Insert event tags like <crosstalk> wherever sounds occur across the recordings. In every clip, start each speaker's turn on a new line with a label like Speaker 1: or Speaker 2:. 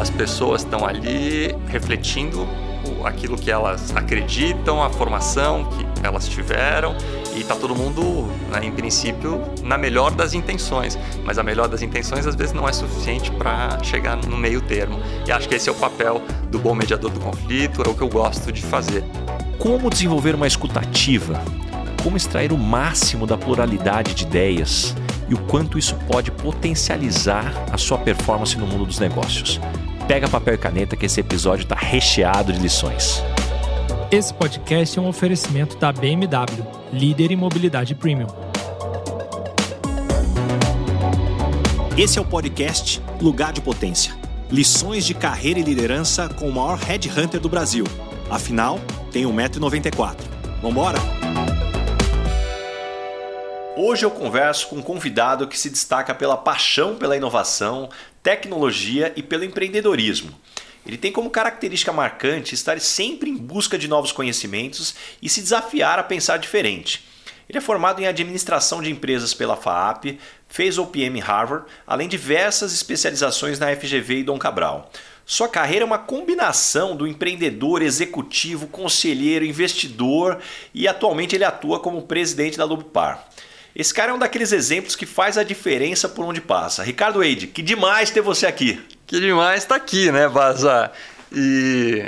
Speaker 1: as pessoas estão ali refletindo aquilo que elas acreditam, a formação que elas tiveram e está todo mundo, né, em princípio, na melhor das intenções. Mas a melhor das intenções às vezes não é suficiente para chegar no meio termo. E acho que esse é o papel do bom mediador do conflito, é o que eu gosto de fazer.
Speaker 2: Como desenvolver uma escutativa? Como extrair o máximo da pluralidade de ideias? E o quanto isso pode potencializar a sua performance no mundo dos negócios? Pega papel e caneta que esse episódio está recheado de lições.
Speaker 3: Esse podcast é um oferecimento da BMW, líder em mobilidade premium.
Speaker 2: Esse é o podcast Lugar de Potência. Lições de carreira e liderança com o maior headhunter do Brasil. Afinal, tem 1,94m. Vambora? Hoje eu converso com um convidado que se destaca pela paixão pela inovação, tecnologia e pelo empreendedorismo. Ele tem como característica marcante estar sempre em busca de novos conhecimentos e se desafiar a pensar diferente. Ele é formado em administração de empresas pela FAAP, fez OPM em Harvard, além de diversas especializações na FGV e Dom Cabral. Sua carreira é uma combinação do empreendedor, executivo, conselheiro, investidor e atualmente ele atua como presidente da Lubpar. Esse cara é um daqueles exemplos que faz a diferença por onde passa. Ricardo Eide, que demais ter você aqui.
Speaker 1: Que demais estar tá aqui, né, Baza? E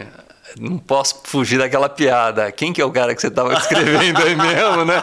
Speaker 1: não posso fugir daquela piada. Quem que é o cara que você estava <laughs> escrevendo aí mesmo, né?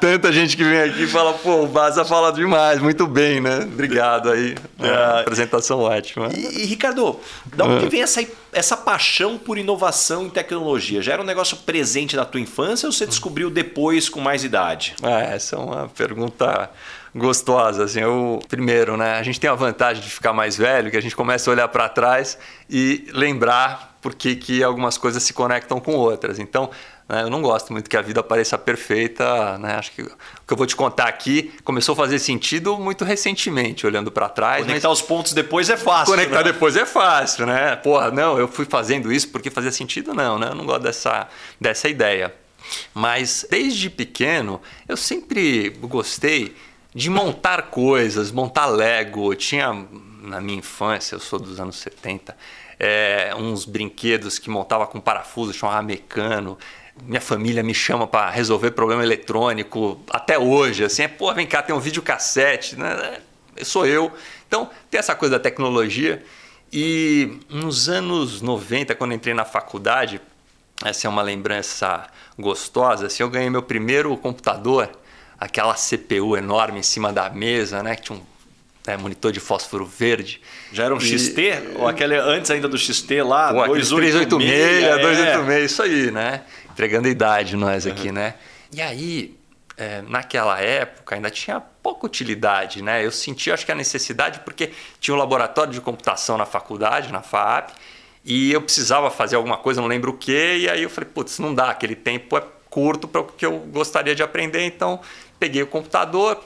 Speaker 1: Tanta gente que vem aqui e fala, pô, o Baza fala demais, muito bem, né? Obrigado aí. É, apresentação ótima.
Speaker 2: E, e Ricardo, da onde é. vem essa, essa paixão por inovação e tecnologia? Já era um negócio presente na tua infância ou você descobriu depois com mais idade?
Speaker 1: É, essa é uma pergunta gostosa. Assim, eu, primeiro, né, a gente tem a vantagem de ficar mais velho, que a gente começa a olhar para trás e lembrar por que, que algumas coisas se conectam com outras. Então, né, eu não gosto muito que a vida pareça perfeita. Né? Acho que o que eu vou te contar aqui começou a fazer sentido muito recentemente, olhando para trás.
Speaker 2: Conectar os pontos depois é fácil.
Speaker 1: Conectar
Speaker 2: né?
Speaker 1: depois é fácil, né? Porra, não, eu fui fazendo isso porque fazia sentido, não, né? Eu não gosto dessa, dessa ideia. Mas desde pequeno eu sempre gostei de montar coisas, montar Lego. Eu tinha, na minha infância, eu sou dos anos 70, é, uns brinquedos que montava com parafuso, chamava mecano. Minha família me chama para resolver problema eletrônico até hoje. Assim, é, pô, vem cá, tem um videocassete, né? Sou eu. Então, tem essa coisa da tecnologia. E nos anos 90, quando entrei na faculdade, essa é uma lembrança gostosa, assim, eu ganhei meu primeiro computador aquela CPU enorme em cima da mesa, né? Que tinha um né, monitor de fósforo verde.
Speaker 2: Já era um e... XT? Ou aquele antes ainda do XT lá?
Speaker 1: Pô, 286, é. 286, isso aí, né? Entregando a idade nós aqui, uhum. né? E aí, é, naquela época, ainda tinha pouca utilidade, né? Eu senti, acho que a necessidade, porque tinha um laboratório de computação na faculdade, na FAP, e eu precisava fazer alguma coisa, não lembro o quê, e aí eu falei, putz, não dá, aquele tempo é curto para o que eu gostaria de aprender, então peguei o computador,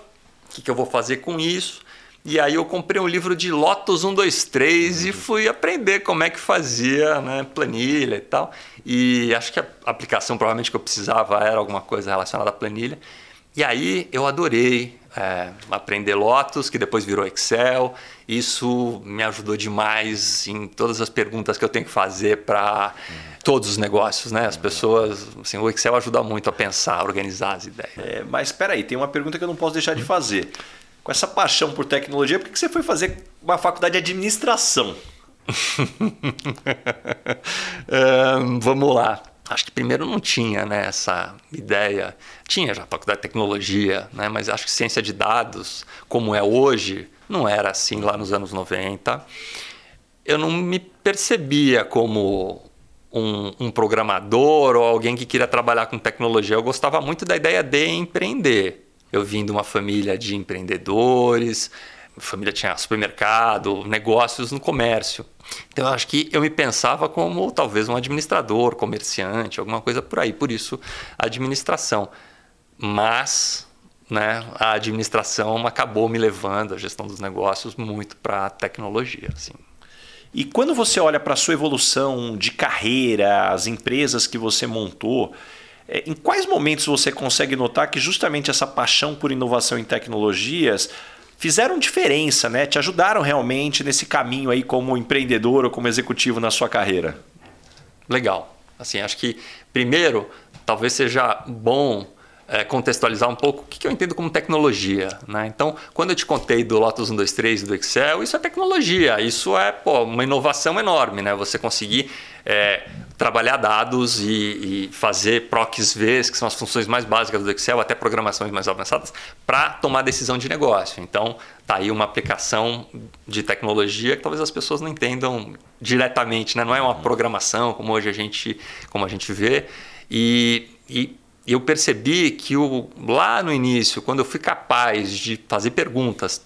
Speaker 1: o que, que eu vou fazer com isso? E aí eu comprei um livro de Lotus 123 uhum. e fui aprender como é que fazia né, planilha e tal. E acho que a aplicação provavelmente que eu precisava era alguma coisa relacionada à planilha. E aí eu adorei é, aprender Lotus, que depois virou Excel. Isso me ajudou demais em todas as perguntas que eu tenho que fazer para todos os negócios, né? As pessoas, assim, o Excel ajuda muito a pensar, a organizar as ideias.
Speaker 2: É, mas espera aí, tem uma pergunta que eu não posso deixar de fazer. Com essa paixão por tecnologia, por que você foi fazer uma faculdade de administração? <laughs>
Speaker 1: é, vamos lá. Acho que primeiro não tinha né, essa ideia. Tinha já faculdade de tecnologia, né, mas acho que ciência de dados, como é hoje, não era assim lá nos anos 90. Eu não me percebia como um, um, programador ou alguém que queria trabalhar com tecnologia. Eu gostava muito da ideia de empreender. Eu vim de uma família de empreendedores, família tinha supermercado, negócios no comércio. Então eu acho que eu me pensava como talvez um administrador, comerciante, alguma coisa por aí. Por isso, administração. Mas né, a administração acabou me levando, a gestão dos negócios, muito para a tecnologia. Assim.
Speaker 2: E quando você olha para a sua evolução de carreira, as empresas que você montou, em quais momentos você consegue notar que justamente essa paixão por inovação em tecnologias fizeram diferença, né? Te ajudaram realmente nesse caminho aí como empreendedor ou como executivo na sua carreira?
Speaker 1: Legal. Assim, acho que primeiro, talvez seja bom é, contextualizar um pouco o que, que eu entendo como tecnologia. Né? Então, quando eu te contei do Lotus 123 e do Excel, isso é tecnologia, isso é pô, uma inovação enorme. Né? Você conseguir é, trabalhar dados e, e, fazer procs Vs, que são as funções mais básicas do Excel, até programações mais avançadas, para tomar decisão de negócio. Então, tá aí uma aplicação de tecnologia que talvez as pessoas não entendam diretamente, né? não é uma programação como hoje a gente, como a gente vê. E, e e eu percebi que o, lá no início, quando eu fui capaz de fazer perguntas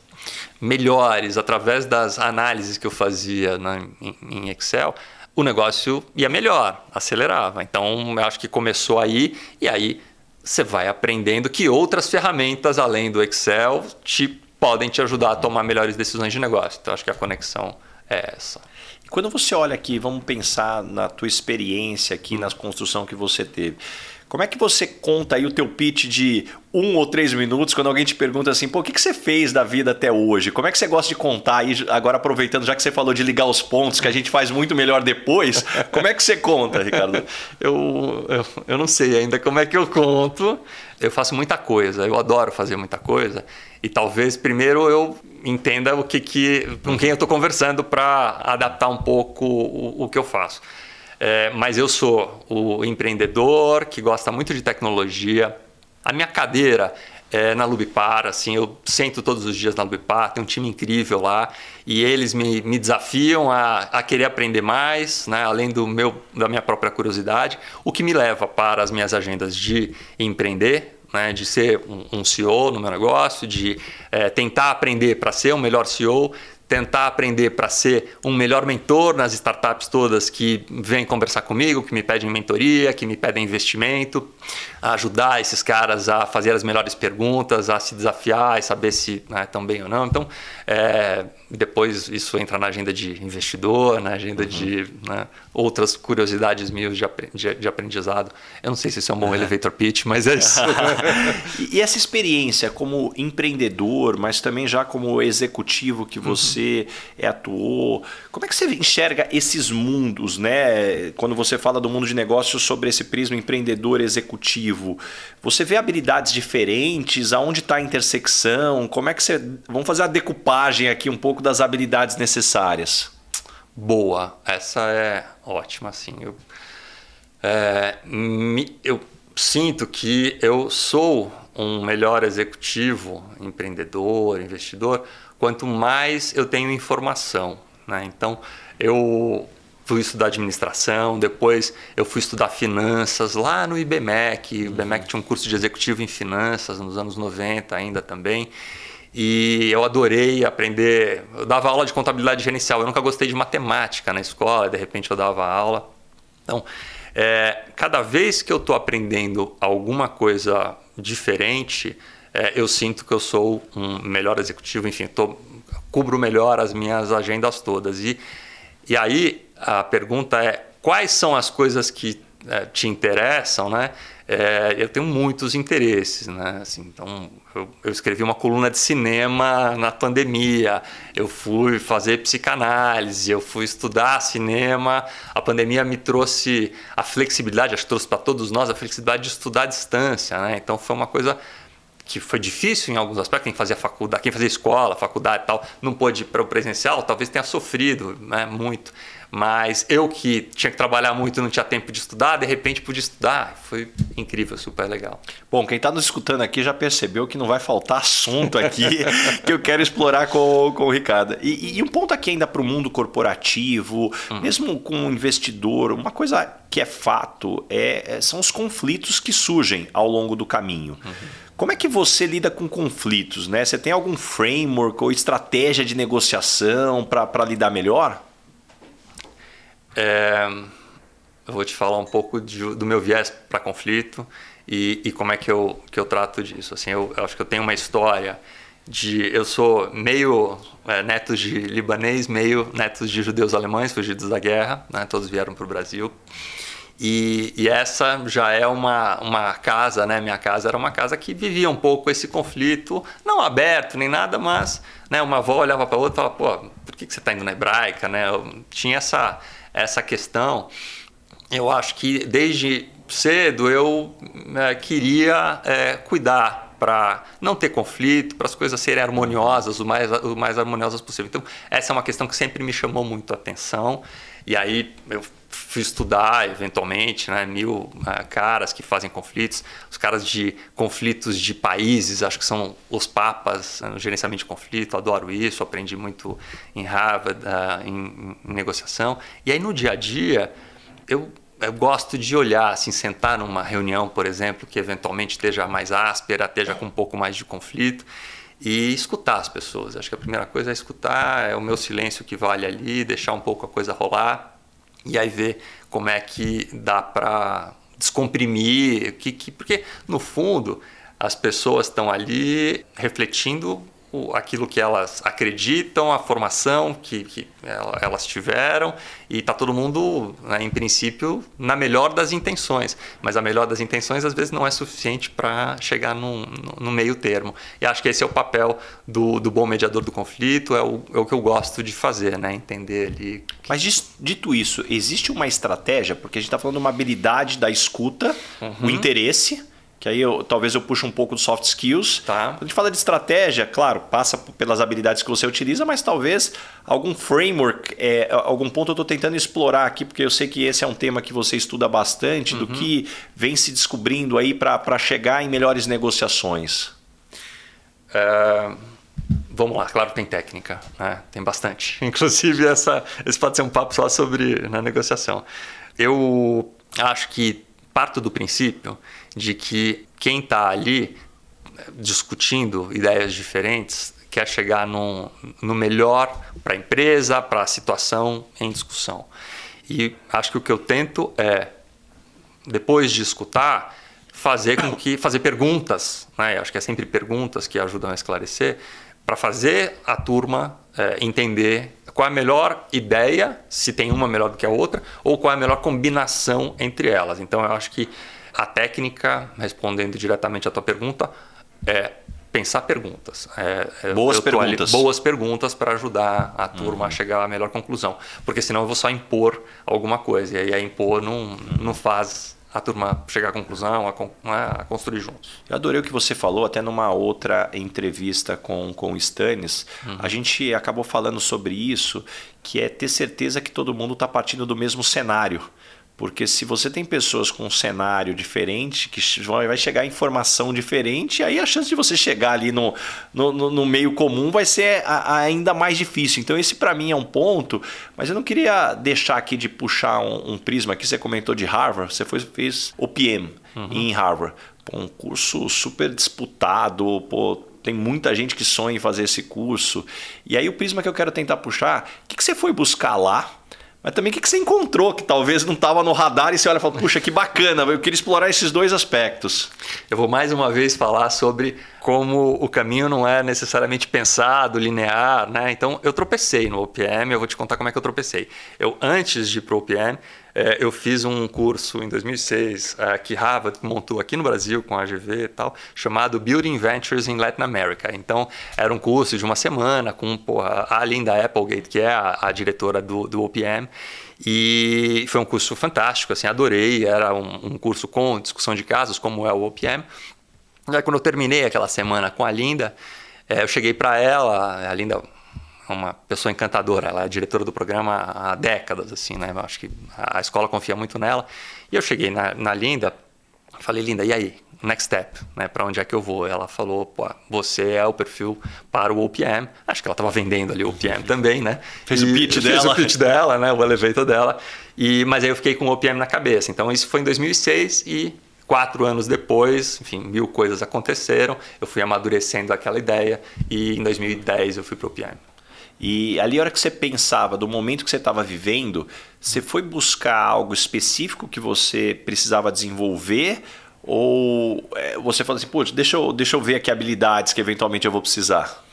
Speaker 1: melhores através das análises que eu fazia na, em, em Excel, o negócio ia melhor, acelerava. Então, eu acho que começou aí e aí você vai aprendendo que outras ferramentas além do Excel te podem te ajudar a tomar melhores decisões de negócio. Então, acho que a conexão é essa.
Speaker 2: Quando você olha aqui, vamos pensar na tua experiência aqui, na construção que você teve. Como é que você conta aí o teu pitch de um ou três minutos quando alguém te pergunta assim, pô, o que, que você fez da vida até hoje? Como é que você gosta de contar aí, agora aproveitando, já que você falou de ligar os pontos, que a gente faz muito melhor depois, <laughs> como é que você conta, Ricardo?
Speaker 1: eu, eu, eu não sei ainda como é que eu conto. Eu faço muita coisa, eu adoro fazer muita coisa. E talvez primeiro eu entenda o que, que com quem eu estou conversando para adaptar um pouco o, o que eu faço. É, mas eu sou o empreendedor que gosta muito de tecnologia. A minha cadeira é na Lubipar, assim, eu sento todos os dias na Lubipar, tem um time incrível lá e eles me, me desafiam a, a querer aprender mais, né, além do meu, da minha própria curiosidade, o que me leva para as minhas agendas de empreender, né, de ser um, um CEO no meu negócio, de é, tentar aprender para ser o um melhor CEO, tentar aprender para ser um melhor mentor nas startups todas que vêm conversar comigo, que me pedem mentoria, que me pedem investimento, ajudar esses caras a fazer as melhores perguntas, a se desafiar e saber se estão né, bem ou não. Então, é, depois isso entra na agenda de investidor, na agenda uhum. de né, outras curiosidades minhas de, de, de, aprendizado. Eu não sei se isso é um bom uhum. elevator pitch, mas é isso. <laughs>
Speaker 2: e, e essa experiência como empreendedor, mas também já como executivo que você uhum. atuou, como é que você enxerga esses mundos, né? Quando você fala do mundo de negócios sobre esse prisma empreendedor executivo, você vê habilidades diferentes? Aonde está a intersecção? Como é que você. Vamos fazer a decupagem aqui um pouco das habilidades necessárias.
Speaker 1: Boa, essa é ótima, assim. Eu, é, me, eu sinto que eu sou um melhor executivo, empreendedor, investidor, quanto mais eu tenho informação. Né? Então, eu fui estudar administração, depois eu fui estudar finanças lá no IBMEC. O IBMEC tinha um curso de executivo em finanças nos anos 90 ainda também. E eu adorei aprender. Eu dava aula de contabilidade gerencial. Eu nunca gostei de matemática na escola, de repente eu dava aula. Então, é, cada vez que eu estou aprendendo alguma coisa diferente, é, eu sinto que eu sou um melhor executivo. Enfim, tô, cubro melhor as minhas agendas todas. E, e aí a pergunta é: quais são as coisas que é, te interessam, né? É, eu tenho muitos interesses, né? Assim, então, eu, eu, escrevi uma coluna de cinema na pandemia, eu fui fazer psicanálise, eu fui estudar cinema. A pandemia me trouxe a flexibilidade, acho que trouxe para todos nós a flexibilidade de estudar à distância, né? Então, foi uma coisa que foi difícil em alguns aspectos, quem fazia faculdade, quem fazia escola, faculdade e tal, não pôde ir para o presencial, talvez tenha sofrido né, muito. Mas eu que tinha que trabalhar muito e não tinha tempo de estudar, de repente pude estudar. Foi incrível, super legal.
Speaker 2: Bom, quem está nos escutando aqui já percebeu que não vai faltar assunto aqui <laughs> que eu quero explorar com, com o Ricardo. E, e um ponto aqui ainda para o mundo corporativo, uhum. mesmo com um investidor, uma coisa que é fato é, é, são os conflitos que surgem ao longo do caminho. Uhum. Como é que você lida com conflitos? Né? Você tem algum framework ou estratégia de negociação para lidar melhor?
Speaker 1: É, eu vou te falar um pouco de, do meu viés para conflito e, e, como é que eu, que eu trato disso. Assim, eu, eu, acho que eu tenho uma história de... Eu sou meio é, neto de libanês, meio neto de judeus alemães fugidos da guerra. Né? Todos vieram para o Brasil. E, e, essa já é uma, uma casa, né? Minha casa era uma casa que vivia um pouco esse conflito, não aberto nem nada, mas né, uma avó olhava para outra e falava, pô, por que, que você está indo na hebraica, né? Eu tinha essa, essa questão. Eu acho que desde cedo eu é, queria é, cuidar para não ter conflito, para as coisas serem harmoniosas, o mais, o mais harmoniosas possível. Então, essa é uma questão que sempre me chamou muito a atenção. E aí eu fui estudar eventualmente, né, mil uh, caras que fazem conflitos, os caras de conflitos de países, acho que são os papas no gerenciamento de conflito, adoro isso, aprendi muito em Harvard, uh, em, em, negociação. E aí no dia a dia, eu, eu gosto de olhar, assim, sentar numa reunião, por exemplo, que eventualmente esteja mais áspera, esteja com um pouco mais de conflito, e escutar as pessoas. Acho que a primeira coisa é escutar, é o meu silêncio que vale ali, deixar um pouco a coisa rolar e aí ver como é que dá para descomprimir, que, que, porque no fundo as pessoas estão ali refletindo aquilo que elas acreditam, a formação que, que elas tiveram e está todo mundo, né, em princípio, na melhor das intenções. Mas a melhor das intenções às vezes não é suficiente para chegar no, no, meio termo. E acho que esse é o papel do, do bom mediador do conflito, é o, é o que eu gosto de fazer, né, entender ali.
Speaker 2: Mas dito isso, existe uma estratégia, porque a gente está falando de uma habilidade da escuta, uhum. o interesse que aí eu, talvez eu puxe um pouco dos soft skills.
Speaker 1: Tá.
Speaker 2: Quando a gente fala de estratégia, claro, passa pelas habilidades que você utiliza, mas talvez algum framework, é, algum ponto eu estou tentando explorar aqui, porque eu sei que esse é um tema que você estuda bastante, uhum. do que vem se descobrindo aí para chegar em melhores negociações.
Speaker 1: É, vamos lá, claro, tem técnica, né? tem bastante. <laughs> Inclusive, essa, esse pode ser um papo só sobre na negociação. Eu acho que parto do princípio de que quem está ali discutindo ideias diferentes quer chegar no, no melhor para a empresa, para a situação em discussão. E acho que o que eu tento é, depois de escutar, fazer com que fazer perguntas, né? acho que é sempre perguntas que ajudam a esclarecer, para fazer a turma é, entender qual é a melhor ideia, se tem uma melhor do que a outra, ou qual é a melhor combinação entre elas. Então eu acho que a técnica, respondendo diretamente à tua pergunta, é pensar perguntas. É,
Speaker 2: é boas perguntas.
Speaker 1: Ali, boas perguntas para ajudar a turma uhum. a chegar à melhor conclusão. Porque senão eu vou só impor alguma coisa. E aí a impor não, não faz a turma chegar à conclusão, a, né, a, construir juntos.
Speaker 2: Eu adorei o que você falou, até numa outra entrevista com, com o Stannis, uhum. a gente acabou falando sobre isso, que é ter certeza que todo mundo está partindo do mesmo cenário. Porque se você tem pessoas com um cenário diferente, que vai chegar informação diferente, aí a chance de você chegar ali no, no, no meio comum vai ser ainda mais difícil. Então, esse para mim é um ponto, mas eu não queria deixar aqui de puxar um, um prisma aqui. Você comentou de Harvard, você foi, fez OPM uhum. em Harvard. Pô, um curso super disputado, pô, tem muita gente que sonha em fazer esse curso. E aí o prisma que eu quero tentar puxar, o que, que você foi buscar lá? Mas também o que você encontrou que talvez não estava no radar e você olha e fala, puxa, que bacana, eu queria explorar esses dois aspectos.
Speaker 1: Eu vou mais uma vez falar sobre como o caminho não é necessariamente pensado, linear, né? Então eu tropecei no OPM, eu vou te contar como é que eu tropecei. Eu, antes de ir para o OPM, é, eu fiz um curso em 2006 é, que Harvard montou aqui no Brasil com a AGV e tal, chamado Building Ventures in Latin America. Então, era um curso de uma semana com porra, a Linda Applegate, que é a, a diretora do, do OPM, e foi um curso fantástico, assim, adorei. Era um, um curso com discussão de casos, como é o OPM. E aí, quando eu terminei aquela semana com a Linda, é, eu cheguei para ela, a Linda uma pessoa encantadora. Ela é diretora do programa há décadas, assim, né? Eu acho que a escola confia muito nela. E eu cheguei na, na Linda, falei, Linda, e aí? Next step, né? Para onde é que eu vou? Ela falou, pô, você é o perfil para o OPM. Acho que ela estava vendendo ali o OPM também, né?
Speaker 2: Fez e o pitch
Speaker 1: fez
Speaker 2: dela.
Speaker 1: Fez o pitch dela, né? O elevator dela. E, mas aí eu fiquei com o OPM na cabeça. Então isso foi em 2006 e quatro anos depois, enfim, mil coisas aconteceram. Eu fui amadurecendo aquela ideia e em 2010 eu fui para o OPM.
Speaker 2: E ali, a hora que você pensava do momento que você estava vivendo, você foi buscar algo específico que você precisava desenvolver? Ou é, você falou assim, putz, deixa eu, deixa eu ver aqui habilidades que eventualmente eu vou precisar?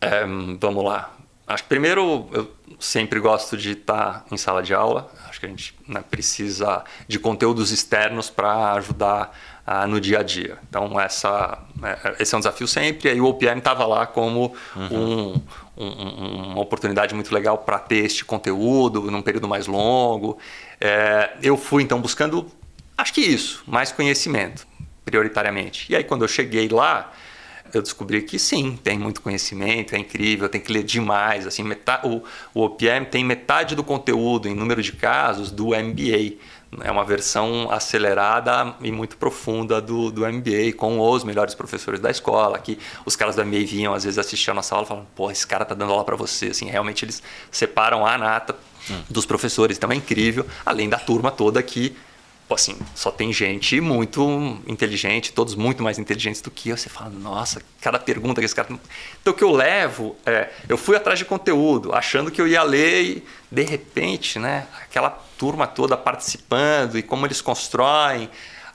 Speaker 1: É, vamos lá. Acho que primeiro eu sempre gosto de estar em sala de aula. Acho que a gente né, precisa de conteúdos externos para ajudar ah, no dia a dia. Então essa, é, esse é um desafio sempre. E o OPM estava lá como uhum. um, um, uma oportunidade muito legal para ter este conteúdo num período mais longo. É, eu fui então buscando, acho que isso, mais conhecimento prioritariamente. E aí quando eu cheguei lá eu descobri que sim, tem muito conhecimento, é incrível, tem que ler demais. Assim, metade, o, o OPM tem metade do conteúdo em número de casos do MBA. É uma versão acelerada e muito profunda do, do MBA, com os melhores professores da escola, que os caras do MBA vinham às vezes assistir a nossa aula e falavam, pô, esse cara tá dando aula para você. Assim, realmente eles separam a nata hum. dos professores, então é incrível, além da turma toda que assim, só tem gente muito inteligente, todos muito mais inteligentes do que eu. Você fala, nossa, cada pergunta que esse cara. Então, o que eu levo é. Eu fui atrás de conteúdo, achando que eu ia ler e, de repente, né, aquela turma toda participando e como eles constroem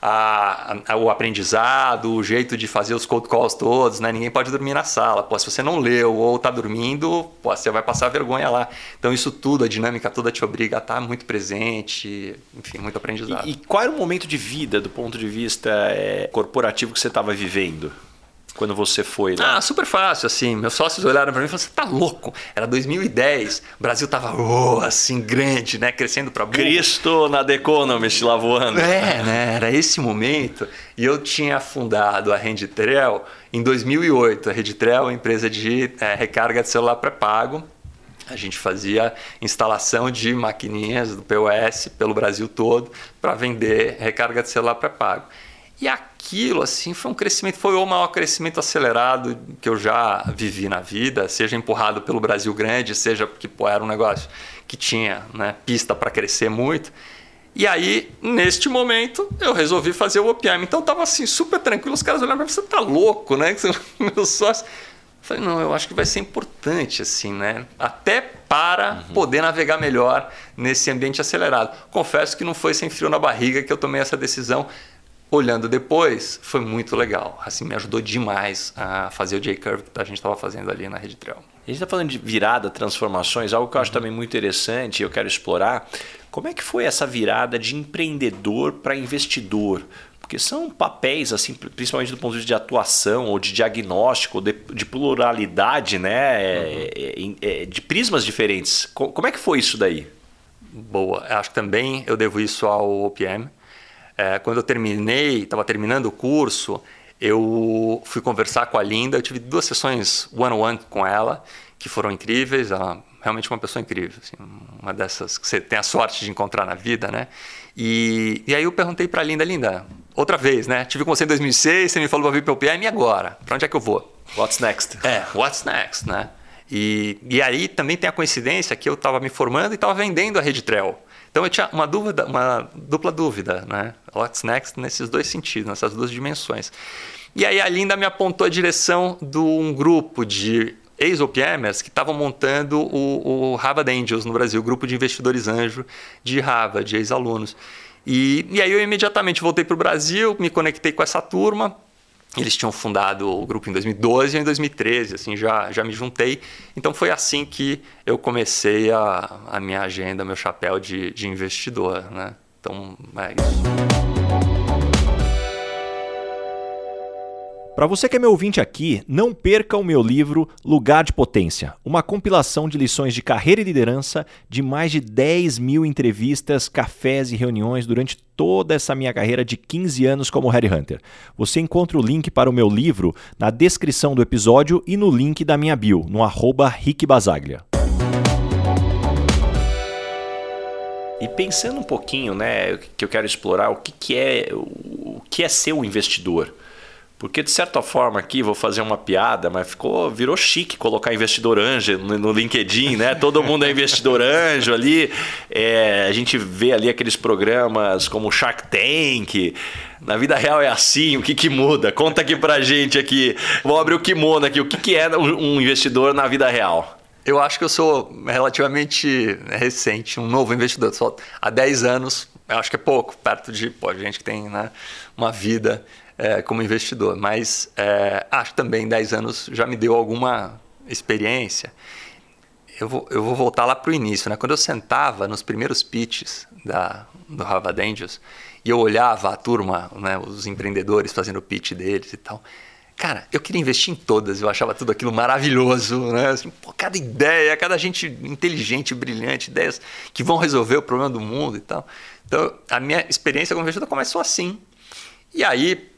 Speaker 1: a, a, o aprendizado, o jeito de fazer os cold calls todos, né? Ninguém pode dormir na sala. Pô, se você não leu ou está dormindo, pô, você vai passar vergonha lá. Então isso tudo, a dinâmica toda te obriga a estar tá muito presente, enfim, muito aprendizado.
Speaker 2: E, e qual era o momento de vida do ponto de vista é, corporativo que você estava vivendo? Quando você foi lá?
Speaker 1: Ah, super fácil, assim. Meus sócios olharam para mim e falaram: você tá louco? Era 2010, o Brasil tava oh, assim, grande, né? Crescendo para.
Speaker 2: Cristo na The Economist lá voando.
Speaker 1: É, né? Era esse momento. E eu tinha fundado a Renditrel em 2008. A Renditrel é uma empresa de é, recarga de celular pré-pago. A gente fazia instalação de maquininhas do POS pelo Brasil todo para vender recarga de celular pré-pago. E aquilo, assim, foi um crescimento, foi o maior crescimento acelerado que eu já vivi na vida, seja empurrado pelo Brasil grande, seja porque pô, era um negócio que tinha né, pista para crescer muito. E aí, neste momento, eu resolvi fazer o OPM. Então, estava assim, super tranquilo. Os caras olharam para mim, você tá louco, né? <laughs> Meu sócio. Falei, não, eu acho que vai ser importante, assim, né? Até para uhum. poder navegar melhor nesse ambiente acelerado. Confesso que não foi sem frio na barriga que eu tomei essa decisão olhando depois, foi muito legal. Assim, me ajudou demais a fazer o J-Curve que a gente estava fazendo ali na Rede Trail.
Speaker 2: A gente está falando de virada, transformações, algo que eu acho também muito interessante e eu quero explorar. Como é que foi essa virada de empreendedor para investidor? Porque são papéis, assim, principalmente do ponto de vista de atuação ou de diagnóstico, de, de pluralidade, né? Uhum. É, é, de prismas diferentes. Como é que foi isso daí?
Speaker 1: Boa. Acho que também eu devo isso ao OPM é, quando eu terminei, estava terminando o curso, eu fui conversar com a Linda. Eu tive duas sessões one-on-one com ela, que foram incríveis. Ela realmente uma pessoa incrível, assim, uma dessas que você tem a sorte de encontrar na vida, né? E, e aí eu perguntei para a Linda, Linda, outra vez, né? Tive com você em 2006, você me falou para vir para o PM, e agora? Para onde é que eu vou?
Speaker 2: What's next?
Speaker 1: É, what's next, né? E, e aí também tem a coincidência que eu estava me formando e estava vendendo a Rede Trell. Então eu tinha uma dúvida, uma dupla dúvida, né? What's next nesses dois sentidos, nessas duas dimensões. E aí a Linda me apontou a direção de um grupo de ex-OPMers que estavam montando o, o Harvard Angels no Brasil, grupo de investidores anjo de Harvard, de ex-alunos. E, e aí eu imediatamente voltei para o Brasil, me conectei com essa turma, eles tinham fundado o grupo em 2012 e em 2013, assim, já, já me juntei. Então foi assim que eu comecei a, a minha agenda, meu chapéu de, de investidor, né? Então, é isso.
Speaker 2: Para você que é meu ouvinte aqui, não perca o meu livro Lugar de Potência, uma compilação de lições de carreira e liderança de mais de 10 mil entrevistas, cafés e reuniões durante toda essa minha carreira de 15 anos como Headhunter. Você encontra o link para o meu livro na descrição do episódio e no link da minha bio, no arroba Rick Basaglia. E pensando um pouquinho, né, que eu quero explorar o que, que é o que é ser um investidor. Porque, de certa forma, aqui vou fazer uma piada, mas ficou, virou chique colocar investidor anjo no, LinkedIn, né? Todo mundo é investidor anjo ali. É, a gente vê ali aqueles programas como Shark Tank. Na vida real é assim, o que, que muda? Conta aqui pra gente aqui. Vou abrir o kimono aqui. O que, que é um investidor na vida real?
Speaker 1: Eu acho que eu sou relativamente recente, um novo investidor. Só há 10 anos, eu acho que é pouco, perto de pô, gente que tem né, uma vida é, como investidor, mas é, acho também 10 anos já me deu alguma experiência. eu vou, eu vou voltar lá para o início. Né? Quando eu sentava nos primeiros pitches da, do Harvard Angels e eu olhava a turma, né, os empreendedores fazendo o pitch deles e tal, cara, eu queria investir em todas. Eu achava tudo aquilo maravilhoso, né? Assim, pô, cada ideia, cada gente inteligente, brilhante, ideias que vão resolver o problema do mundo e tal. Então, a minha experiência como investidor começou assim. E aí,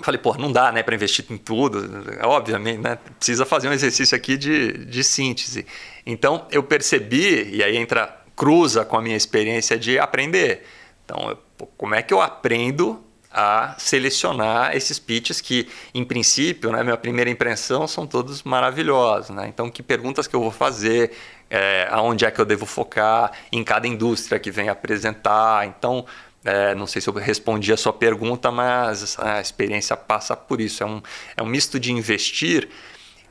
Speaker 1: falei, pô, não dá, né, para investir em tudo. Obviamente, né, precisa fazer um exercício aqui de, de síntese. Então, eu percebi, e aí entra, cruza com a minha experiência de aprender. Então, eu, como é que eu aprendo a selecionar esses pitches que, em princípio, né, minha primeira impressão são todos maravilhosos. Né? Então, que perguntas que eu vou fazer, é, aonde é que eu devo focar em cada indústria que vem apresentar. Então, é, não sei se eu respondi a sua pergunta, mas a experiência passa por isso. É um, é um misto de investir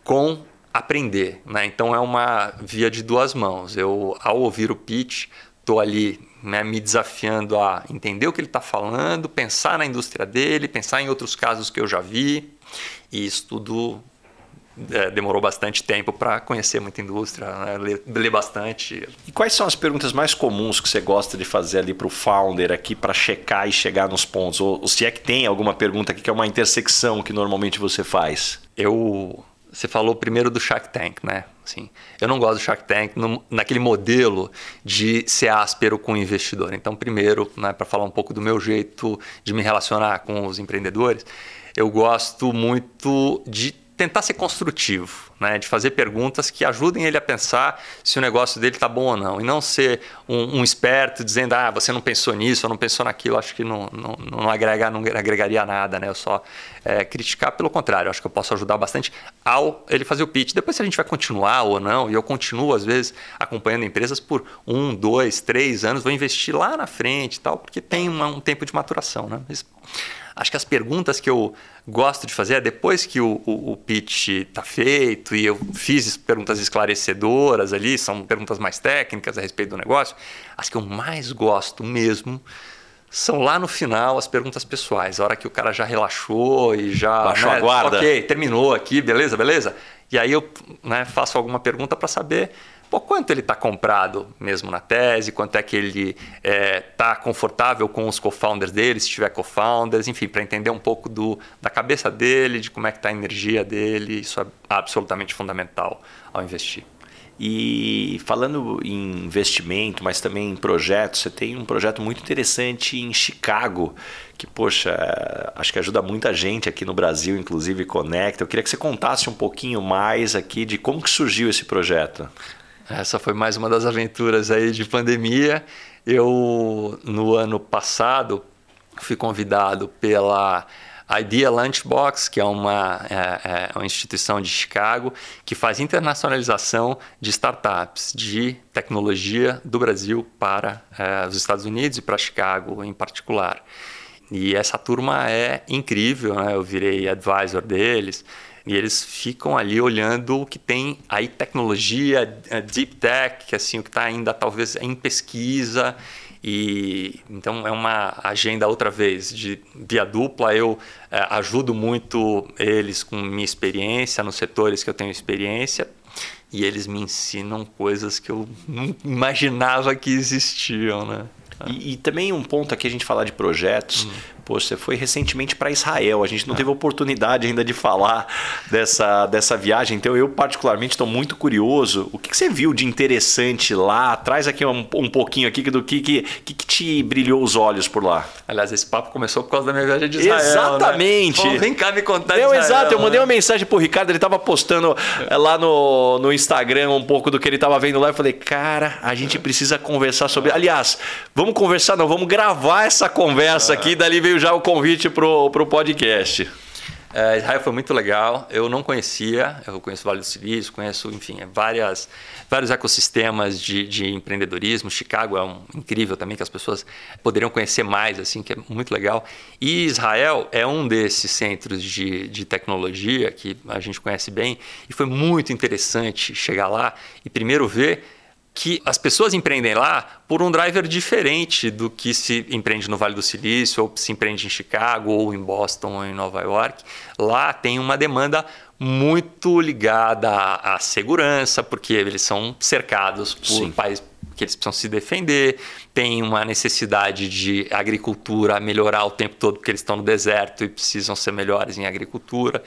Speaker 1: com aprender. Né? Então é uma via de duas mãos. Eu, ao ouvir o pitch, estou ali né, me desafiando a entender o que ele está falando, pensar na indústria dele, pensar em outros casos que eu já vi. E isso tudo é, demorou bastante tempo para conhecer muita indústria, né? ler, ler, bastante.
Speaker 2: E quais são as perguntas mais comuns que você gosta de fazer ali para o founder aqui para checar e chegar nos pontos? Ou, ou, se é que tem alguma pergunta aqui que é uma intersecção que normalmente você faz?
Speaker 1: Eu você falou primeiro do Shark Tank, né? Assim, eu não gosto do Shark Tank no, naquele modelo de ser áspero com o investidor. Então, primeiro, né, para falar um pouco do meu jeito de me relacionar com os empreendedores, eu gosto muito de tentar ser construtivo, né? de fazer perguntas que ajudem ele a pensar se o negócio dele está bom ou não, e não ser um, um, esperto dizendo, ah, você não pensou nisso ou não pensou naquilo, acho que não, não, não, agrega, não agregaria nada, né? eu só é, criticar, pelo contrário, acho que eu posso ajudar bastante ao ele fazer o pitch. Depois se a gente vai continuar ou não, e eu continuo às vezes acompanhando empresas por um, dois, três anos, vou investir lá na frente tal, porque tem uma, um tempo de maturação. Né? Mas, Acho que as perguntas que eu gosto de fazer é depois que o, o, o pitch está feito e eu fiz perguntas esclarecedoras ali, são perguntas mais técnicas a respeito do negócio. As que eu mais gosto mesmo são lá no final as perguntas pessoais, a hora que o cara já relaxou e já.
Speaker 2: Baixou né, a guarda.
Speaker 1: Ok, terminou aqui, beleza, beleza? E aí eu né, faço alguma pergunta para saber pô, quanto ele está comprado mesmo na tese, quanto é que ele está é, tá confortável com os co-founders dele, se tiver co-founders, enfim, para entender um pouco do, da cabeça dele, de como é que está a energia dele, isso é absolutamente fundamental ao investir.
Speaker 2: E falando em investimento, mas também em projetos, você tem um projeto muito interessante em Chicago, que, poxa, acho que ajuda muita gente aqui no Brasil, inclusive conecta. Eu queria que você contasse um pouquinho mais aqui de como que surgiu esse projeto.
Speaker 1: Essa foi mais uma das aventuras aí de pandemia. Eu, no ano passado, fui convidado pela Idea Lunchbox, que é uma, é, é uma instituição de Chicago que faz internacionalização de startups de tecnologia do Brasil para é, os Estados Unidos e para Chicago em particular. E essa turma é incrível, né? eu virei advisor deles. E eles ficam ali olhando o que tem aí tecnologia, eh, deep tech, assim, o que está ainda talvez em pesquisa. E então é uma agenda outra vez de via dupla. Eu é, ajudo muito eles com minha experiência nos setores que eu tenho experiência e eles me ensinam coisas que eu não imaginava que existiam, né?
Speaker 2: E, e, também um ponto aqui a gente falar de projetos. Hum. Pô, você foi recentemente para Israel. A gente não teve oportunidade ainda de falar dessa, dessa viagem. Então eu particularmente estou muito curioso. O que, que, você viu de interessante lá? Traz aqui um, um pouquinho aqui do que, que, que, te brilhou os olhos por lá.
Speaker 1: Aliás, esse papo começou por causa da minha viagem de Israel.
Speaker 2: Né? Exatamente.
Speaker 1: Né? vem cá me contar.
Speaker 2: Eu, exato. Eu mandei uma mensagem pro Ricardo. Ele estava postando é. lá no, no Instagram um pouco do que ele estava vendo lá. Eu falei, cara, a gente precisa conversar sobre. Aliás, vamos conversar, não, vamos gravar essa conversa é. aqui. Dali veio veio já o convite para o podcast.
Speaker 1: É, Israel foi muito legal. Eu não conhecia, eu conheço o Vale do Silício, conheço, enfim, várias, vários ecossistemas de, de empreendedorismo. Chicago é um, incrível também, que as pessoas poderiam conhecer mais, assim, que é muito legal. E Israel é um desses centros de, de tecnologia que a gente conhece bem. E foi muito interessante chegar lá e primeiro ver que as pessoas empreendem lá por um driver diferente do que se empreende no Vale do Silício, ou se empreende em Chicago, ou em Boston, ou em Nova York. Lá tem uma demanda muito ligada à, à segurança, porque eles são cercados por Sim. países que eles precisam se defender, tem uma necessidade de agricultura melhorar o tempo todo, porque eles estão no deserto e precisam ser melhores em agricultura.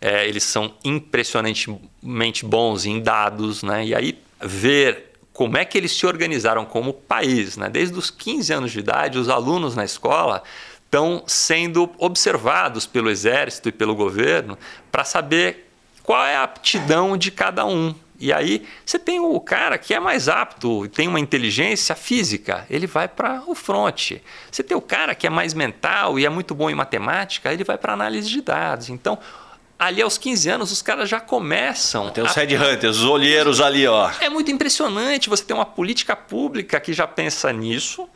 Speaker 1: É, eles são impressionantemente bons em dados, né? E aí ver como é que eles se organizaram como país, né? Desde os 15 anos de idade, os alunos na escola estão sendo observados pelo exército e pelo governo para saber qual é a aptidão de cada um. E aí você tem o cara que é mais apto, tem uma inteligência física, ele vai para o front. Você tem o cara que é mais mental e é muito bom em matemática, ele vai para análise de dados. Então, ali aos 15 anos, os caras já começam.
Speaker 2: Tem os a... headhunters, os olheiros ali, ó.
Speaker 1: É muito impressionante você ter uma política pública que já pensa nisso.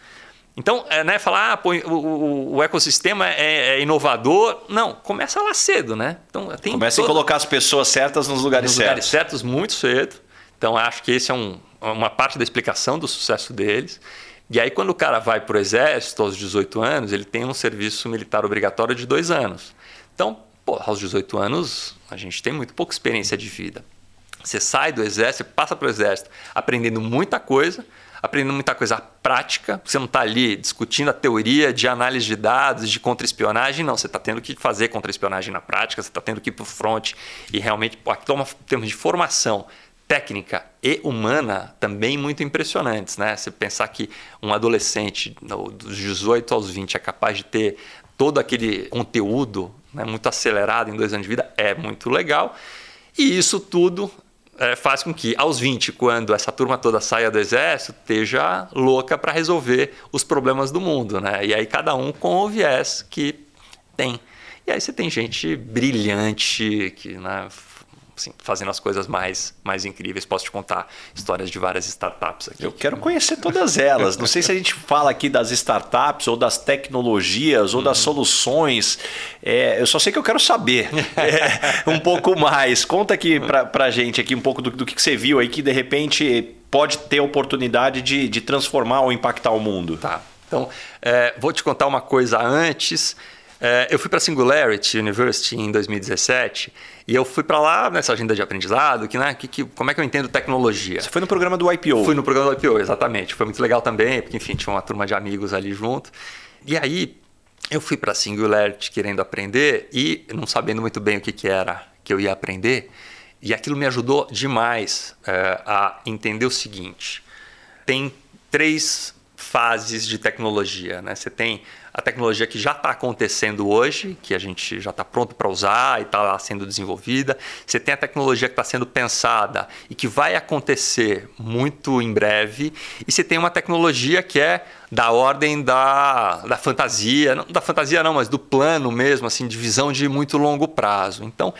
Speaker 1: Então, é, né, falar, ah, pô, o, o, o, ecossistema é, é, inovador. Não, começa lá cedo, né?
Speaker 2: Então, tem começa toda... a colocar as pessoas certas nos lugares nos certos.
Speaker 1: lugares certos muito cedo. Então, acho que esse é um, uma parte da explicação do sucesso deles. E aí, quando o cara vai para o exército aos 18 anos, ele tem um serviço militar obrigatório de dois anos. Então, pô, aos 18 anos, a gente tem muito pouca experiência de vida. Você sai do exército, passa para o exército aprendendo muita coisa, aprendendo muita coisa prática. Você não está ali discutindo a teoria de análise de dados, de contra-espionagem, não. Você está tendo que fazer contra-espionagem na prática, você está tendo que ir para o front e realmente, pô, aqui toma termos de formação técnica e humana também muito impressionantes, né? Você pensar que um adolescente dos 18 aos 20 é capaz de ter todo aquele conteúdo né, muito acelerado em dois anos de vida é muito legal. E isso tudo é, faz com que, aos 20, quando essa turma toda saia do exército, esteja louca para resolver os problemas do mundo. Né? E aí cada um com o viés que tem. E aí você tem gente brilhante que né, assim, fazendo as coisas mais, mais incríveis. Posso te contar histórias de várias startups aqui.
Speaker 2: Eu quero conhecer todas elas. Não sei se a gente fala aqui das startups ou das tecnologias ou uhum. das soluções. É, eu só sei que eu quero saber <laughs> é, um pouco mais. Conta aqui para a gente aqui um pouco do, do que você viu aí que de repente pode ter oportunidade de, de transformar ou impactar o mundo.
Speaker 1: Tá. Então, é, vou te contar uma coisa antes. É, eu fui para a Singularity University em 2017 e eu fui para lá nessa agenda de aprendizado, que, né, que, que, como é que eu entendo tecnologia.
Speaker 2: Você foi no programa do IPO?
Speaker 1: Fui no programa do IPO, exatamente. Foi muito legal também, porque enfim, tinha uma turma de amigos ali junto. E aí eu fui para a Singularity querendo aprender e não sabendo muito bem o que, que era que eu ia aprender. E aquilo me ajudou demais é, a entender o seguinte: tem três fases de tecnologia. Né? Você tem a tecnologia que já está acontecendo hoje, que a gente já está pronto para usar e está sendo desenvolvida. Você tem a tecnologia que está sendo pensada e que vai acontecer muito em breve. E você tem uma tecnologia que é da ordem da, da fantasia, não da fantasia não, mas do plano mesmo, assim, de visão de muito longo prazo. Então,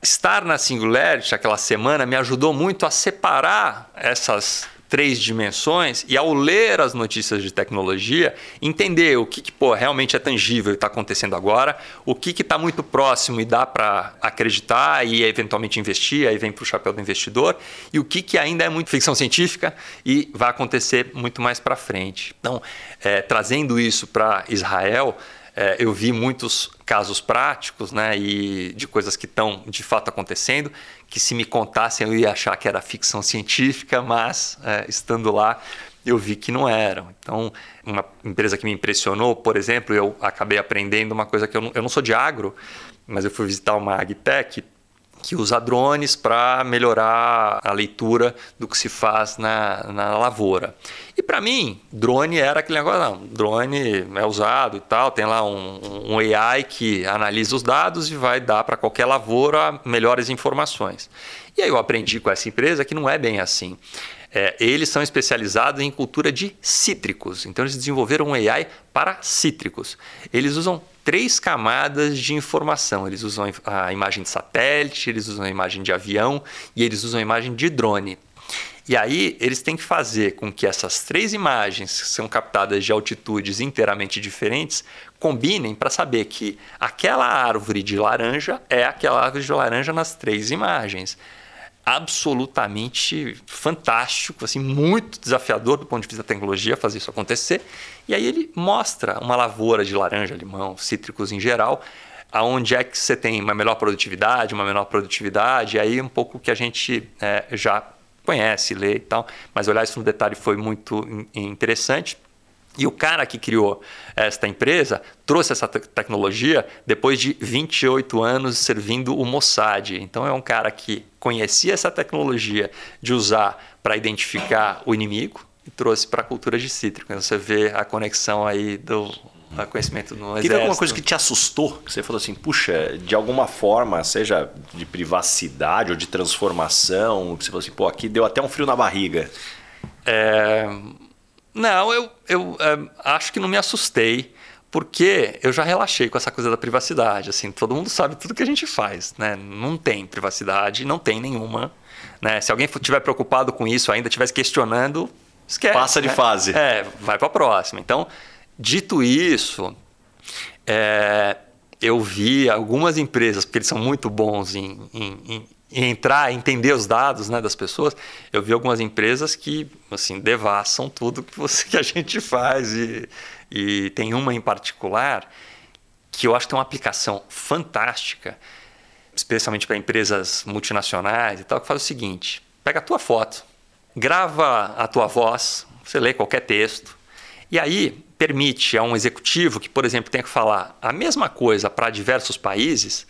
Speaker 1: estar na Singularity aquela semana me ajudou muito a separar essas três dimensões e ao ler as notícias de tecnologia, entender o que, que pô, realmente é tangível e está acontecendo agora, o que está muito próximo e dá para acreditar e eventualmente investir, aí vem para o chapéu do investidor, e o que, que ainda é muito ficção científica e vai acontecer muito mais para frente. Então, é, trazendo isso para Israel, é, eu vi muitos casos práticos né, e de coisas que estão de fato acontecendo, que se me contassem eu ia achar que era ficção científica, mas é, estando lá eu vi que não eram. Então, uma empresa que me impressionou, por exemplo, eu acabei aprendendo uma coisa que eu não, eu não sou de agro, mas eu fui visitar uma agtech que usa drones para melhorar a leitura do que se faz na, na lavoura. E para mim, drone era aquele negócio, não, drone é usado e tal, tem lá um, um AI que analisa os dados e vai dar para qualquer lavoura melhores informações. E aí eu aprendi com essa empresa que não é bem assim. É, eles são especializados em cultura de cítricos. Então eles desenvolveram um AI para cítricos. Eles usam três camadas de informação. Eles usam a imagem de satélite, eles usam a imagem de avião e eles usam a imagem de drone. E aí eles têm que fazer com que essas três imagens, que são captadas de altitudes inteiramente diferentes, combinem para saber que aquela árvore de laranja é aquela árvore de laranja nas três imagens. Absolutamente fantástico, assim, muito desafiador do ponto de vista da tecnologia fazer isso acontecer. E aí ele mostra uma lavoura de laranja, limão, cítricos em geral, aonde é que você tem uma melhor produtividade, uma menor produtividade, e aí um pouco que a gente é, já conhece, lê e tal, mas olhar isso no detalhe foi muito interessante. E o cara que criou esta empresa trouxe essa te tecnologia depois de 28 anos servindo o Mossad. Então é um cara que conhecia essa tecnologia de usar para identificar o inimigo e trouxe para a cultura de cítrico. Então você vê a conexão aí do conhecimento no exército.
Speaker 2: Teve alguma coisa que te assustou? Que você falou assim, puxa, de alguma forma, seja de privacidade ou de transformação, que você falou assim, pô, aqui deu até um frio na barriga.
Speaker 1: É não, eu, eu é, acho que não me assustei, porque eu já relaxei com essa coisa da privacidade. Assim, todo mundo sabe tudo que a gente faz, né? Não tem privacidade, não tem nenhuma. Né? Se alguém estiver preocupado com isso, ainda estiver questionando, esquece.
Speaker 2: Passa de
Speaker 1: né?
Speaker 2: fase.
Speaker 1: É, vai para a próxima. Então, dito isso, é, eu vi algumas empresas, porque eles são muito bons em, em, em entrar, entender os dados né, das pessoas, eu vi algumas empresas que assim devassam tudo que, você, que a gente faz. E, e tem uma em particular que eu acho que tem uma aplicação fantástica, especialmente para empresas multinacionais e tal, que faz o seguinte: pega a tua foto, grava a tua voz, você lê qualquer texto, e aí permite a um executivo que, por exemplo, tenha que falar a mesma coisa para diversos países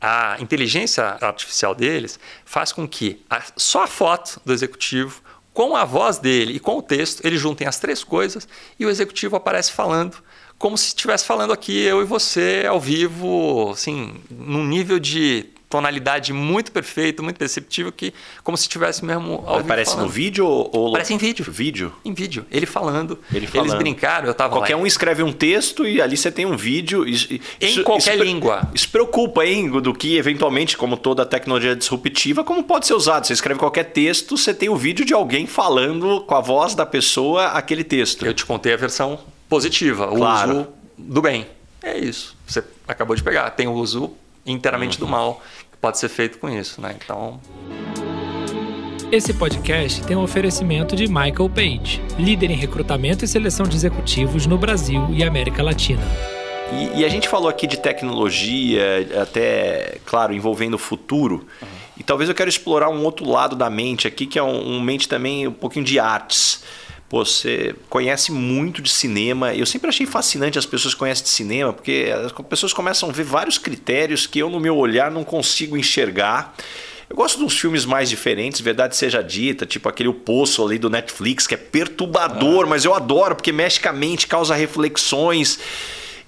Speaker 1: a inteligência artificial deles faz com que a, só a foto do executivo, com a voz dele e com o texto, eles juntem as três coisas e o executivo aparece falando como se estivesse falando aqui eu e você ao vivo, assim, num nível de tonalidade muito perfeita, muito perceptível, que como se estivesse mesmo ao
Speaker 2: Aparece
Speaker 1: falando.
Speaker 2: no vídeo ou
Speaker 1: Aparece em vídeo.
Speaker 2: Vídeo.
Speaker 1: Em vídeo. Ele falando.
Speaker 2: Ele falando.
Speaker 1: Eles brincaram, eu tava
Speaker 2: Qualquer
Speaker 1: lá.
Speaker 2: um escreve um texto e ali você tem um vídeo. Isso,
Speaker 1: Em qualquer
Speaker 2: isso,
Speaker 1: língua.
Speaker 2: Isso preocupa, hein? Do que, eventualmente, como toda tecnologia disruptiva, como pode ser usado. Você escreve qualquer texto, você tem o vídeo de alguém falando com a voz da pessoa aquele texto.
Speaker 1: Eu te contei a versão positiva,
Speaker 2: Claro.
Speaker 1: o uso do bem. É isso. Você acabou de pegar. Tem o uso inteiramente
Speaker 2: Uhum.
Speaker 1: do mal pode ser feito com isso, né? Então,
Speaker 3: Esse podcast tem um oferecimento de Michael Page, líder em recrutamento e seleção de executivos no Brasil e América Latina.
Speaker 2: E, e a gente falou aqui de tecnologia, até, claro, envolvendo o futuro. E talvez eu quero explorar um outro lado da mente aqui, que é um, um mente também um pouquinho de artes. Pô, você conhece muito de cinema. Eu sempre achei fascinante as pessoas que conhecem de cinema, porque as pessoas começam a ver vários critérios que eu, no meu olhar, não consigo enxergar. Eu gosto de uns filmes mais diferentes, verdade seja dita, tipo aquele O Poço ali do Netflix, que é perturbador, mas eu adoro, porque mexe com a mente, causa reflexões.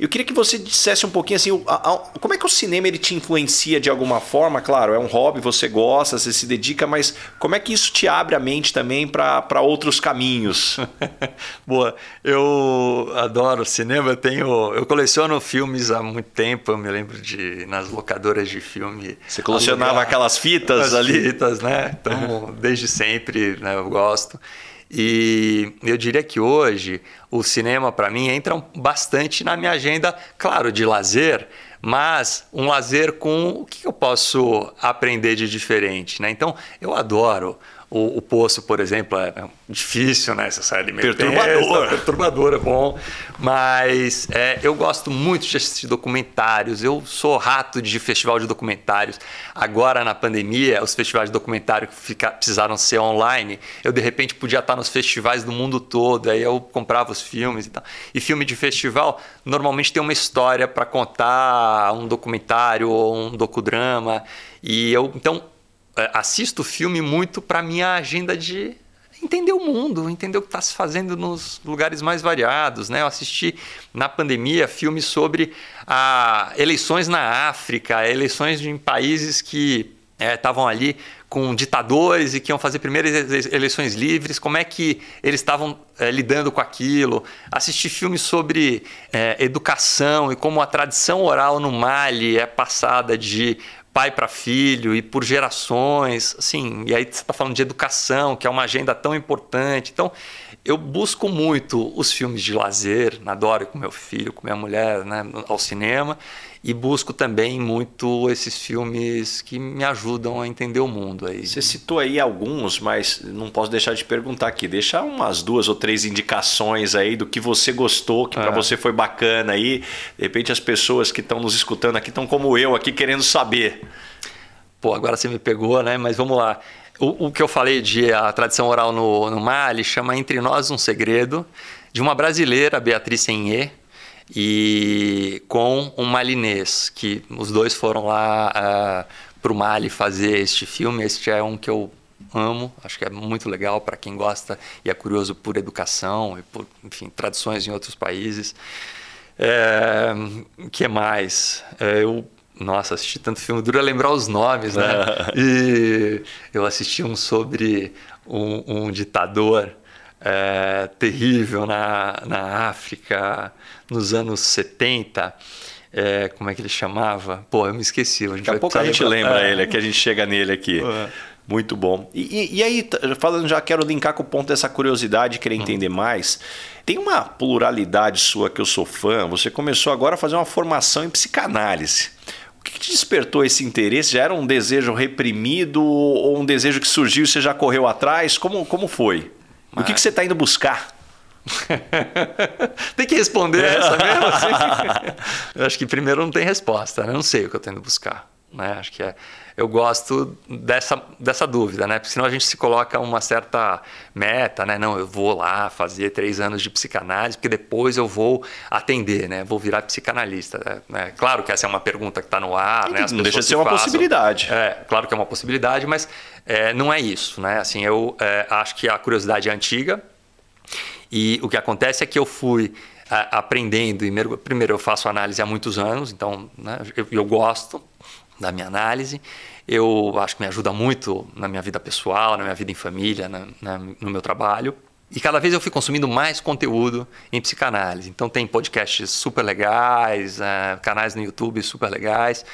Speaker 2: Eu queria que você dissesse um pouquinho assim, a- a- como é que o cinema ele te influencia de alguma forma? Claro, é um hobby, você gosta, você se dedica, mas como é que isso te abre a mente também para outros caminhos? <laughs>
Speaker 1: boa. Eu adoro cinema. Eu tenho, eu coleciono filmes há muito tempo. Eu me lembro de nas locadoras de filme.
Speaker 2: Você colecionava
Speaker 1: alugar
Speaker 2: aquelas fitas
Speaker 1: as
Speaker 2: ali?
Speaker 1: fitas, né? Então, desde sempre, né, eu gosto. E eu diria que hoje o cinema para mim entra bastante na minha agenda, claro, de lazer, mas um lazer com o que eu posso aprender de diferente, né? Então, eu adoro o, o Poço, por exemplo, é difícil, né? Você sai ali meio
Speaker 2: Perturbador.
Speaker 1: tenso, perturbador é bom, mas é, eu gosto muito de assistir documentários. Eu sou rato de festival de documentários. Agora na pandemia, os festivais de documentário fica, precisaram ser online. Eu de repente podia estar nos festivais do mundo todo. Aí eu comprava os filmes e tal. E filme de festival normalmente tem uma história para contar, um documentário ou um docudrama. E eu então é, assisto filme muito para minha agenda de entender o mundo, entender o que está se fazendo nos lugares mais variados. Né? Eu assisti na pandemia filmes sobre ah, eleições na África, eleições em países que estavam ali com ditadores e que iam fazer primeiras ele- eleições livres, como é que eles estavam eh, lidando com aquilo. Assisti filmes sobre eh, educação e como a tradição oral no Mali é passada de pai para filho e por gerações, assim, e aí você está falando de educação, que é uma agenda tão importante. Então, eu busco muito os filmes de lazer, adoro ir com meu filho, com minha mulher, né, ao cinema, e busco também muito esses filmes que me ajudam a entender o mundo aí.
Speaker 2: Você citou aí alguns, mas não posso deixar de perguntar aqui. Deixa umas duas ou três indicações aí do que você gostou, que é. para você foi bacana aí. De repente as pessoas que estão nos escutando aqui estão como eu aqui querendo saber.
Speaker 1: Pô, agora você me pegou, né? Mas vamos lá. O, o que eu falei de a tradição oral no, no Mali chama Entre Nós um Segredo, de uma brasileira, Beatriz Senhê, e com um malinês, que os dois foram lá uh, ah, para o Mali fazer este filme. Este é um que eu amo, acho que é muito legal para quem gosta e é curioso por educação e por, enfim, tradições em outros países. É, que mais? É, eu, nossa, assisti tanto filme, dura lembrar os nomes, né? <laughs> e eu assisti um sobre um, um ditador é, terrível na, na África nos anos 70. É, como é que ele chamava? Pô, eu me esqueci.
Speaker 2: Daqui a pouco a gente lembra é. ele, que a gente chega nele aqui. Uhum. Muito bom. E, e, aí, falando já, quero linkar com o ponto dessa curiosidade, querer uhum. entender mais. Tem uma pluralidade sua que eu sou fã. Você começou agora a fazer uma formação em psicanálise. O que te despertou esse interesse? Já era um desejo reprimido ou um desejo que surgiu e você já correu atrás? Como, como foi? Mas... O que, que você está indo buscar? <laughs>
Speaker 1: tem que responder essa mesmo? Assim? <laughs> eu acho que primeiro não tem resposta, né? Eu não sei o que eu estou indo buscar. Né? Acho que é, eu gosto dessa, dessa dúvida, né? Porque senão a gente se coloca uma certa meta, né? Não, eu vou lá fazer três anos de psicanálise, porque depois eu vou atender, né? Vou virar psicanalista. Né? Claro que essa é uma pergunta que está no ar, né?
Speaker 2: As não deixa de ser uma façam. possibilidade.
Speaker 1: É, claro que é uma possibilidade, mas é, não é isso, né? Assim, eu é, acho que a curiosidade é antiga e o que acontece é que eu fui aprendendo e primeiro eu faço análise há muitos anos, então né, eu, eu gosto da minha análise. Eu acho que me ajuda muito na minha vida pessoal, na minha vida em família, na, na, no meu trabalho. E cada vez eu fui consumindo mais conteúdo em psicanálise. Então tem podcasts super legais, uh, canais no YouTube super legais.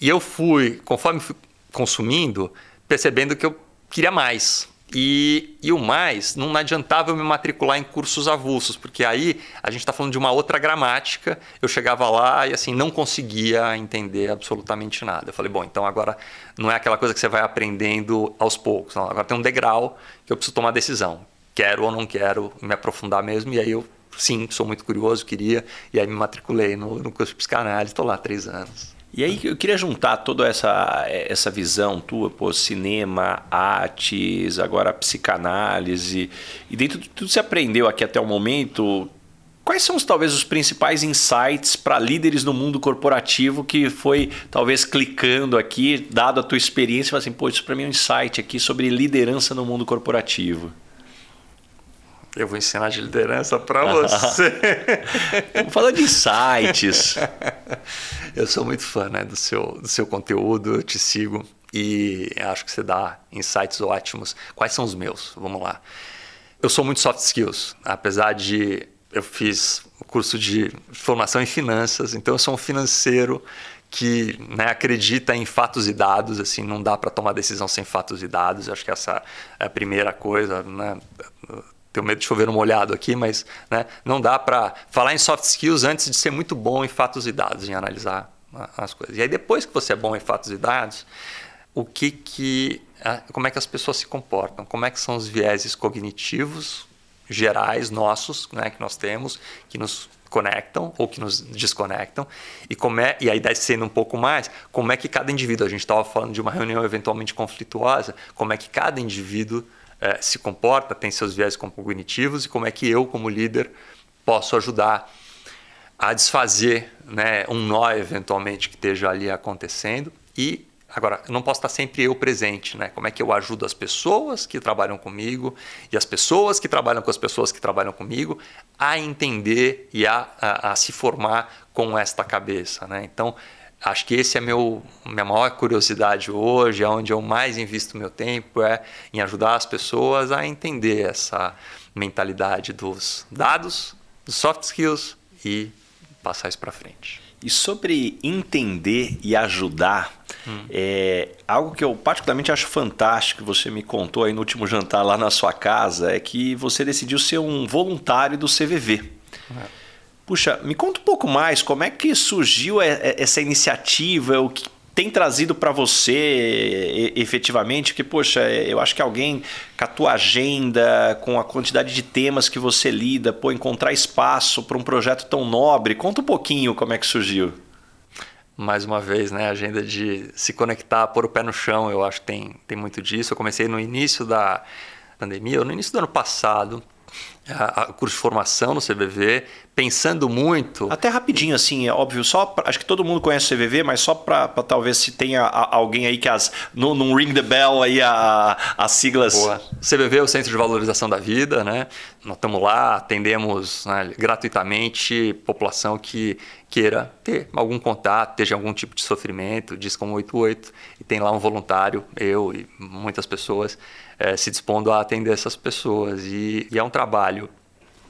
Speaker 1: E eu fui, conforme fui consumindo, percebendo que eu queria mais. E, e o mais, não adiantava eu me matricular em cursos avulsos, porque aí a gente está falando de uma outra gramática. Eu chegava lá e assim não conseguia entender absolutamente nada. Eu falei, bom, então agora não é aquela coisa que você vai aprendendo aos poucos. Não, agora tem um degrau que eu preciso tomar decisão. Quero ou não quero me aprofundar mesmo. E aí eu, sim, sou muito curioso, queria. E aí me matriculei no, no curso de psicanálise. Estou lá há três anos.
Speaker 2: E aí eu queria juntar toda essa, essa visão tua, pô, cinema, artes, agora psicanálise, e dentro de tudo que você aprendeu aqui até o momento, quais são talvez os principais insights para líderes no mundo corporativo que foi talvez clicando aqui, dado a tua experiência, assim, pô, isso para mim é um insight aqui sobre liderança no mundo corporativo.
Speaker 1: Eu vou ensinar de liderança para você. <laughs>
Speaker 2: Vamos falar de insights. <laughs>
Speaker 1: Eu sou muito fã né, do, seu, do seu conteúdo, eu te sigo e acho que você dá insights ótimos. Quais são os meus? Vamos lá. Eu sou muito soft skills, apesar de eu fiz o curso de formação em finanças, então eu sou um financeiro que né, acredita em fatos e dados, assim, não dá para tomar decisão sem fatos e dados. Eu acho que essa é a primeira coisa, né? Tenho medo de chover no molhado aqui, mas né, não dá para falar em soft skills antes de ser muito bom em fatos e dados, em analisar as coisas. E aí depois que você é bom em fatos e dados, o que que, como é que as pessoas se comportam? Como é que são os vieses cognitivos gerais nossos, né, que nós temos, que nos conectam ou que nos desconectam e como é e aí descendo um pouco mais como é que cada indivíduo a gente estava falando de uma reunião eventualmente conflituosa como é que cada indivíduo é, se comporta, tem seus viés cognitivos e como é que eu, como líder, posso ajudar a desfazer né, um nó eventualmente que esteja ali acontecendo. E agora, não posso estar sempre eu presente, né? Como é que eu ajudo as pessoas que trabalham comigo e as pessoas que trabalham com as pessoas que trabalham comigo a entender e a, a, a se formar com esta cabeça, né? Então, acho que esse é meu minha maior curiosidade hoje, é onde eu mais invisto meu tempo é em ajudar as pessoas a entender essa mentalidade dos dados, dos soft skills e passar isso para frente.
Speaker 2: E sobre entender e ajudar, hum. é, algo que eu particularmente acho fantástico, que você me contou aí no último jantar lá na sua casa, é que você decidiu ser um voluntário do CVV. É. Puxa, me conta um pouco mais como é que surgiu essa iniciativa, o que tem trazido para você efetivamente? Porque, poxa, eu acho que alguém com a tua agenda, com a quantidade de temas que você lida, pô, encontrar espaço para um projeto tão nobre. Conta um pouquinho como é que surgiu.
Speaker 1: Mais uma vez, né, a agenda de se conectar, pôr o pé no chão, eu acho que tem, tem muito disso. Eu comecei no início da pandemia, no início do ano passado, a, a curso de formação no CVV, pensando muito.
Speaker 2: Até rapidinho, assim, é óbvio, só pra, acho que todo mundo conhece o CVV, mas só para talvez se tenha a, alguém aí que as não, não ring the bell aí a, as siglas. Boa.
Speaker 1: CVV é o Centro de Valorização da Vida, né? Nós estamos lá, atendemos né, gratuitamente população que queira ter algum contato, esteja algum tipo de sofrimento, diz como 88, e tem lá um voluntário, eu e muitas pessoas é, se dispondo a atender essas pessoas. E, e, é um trabalho,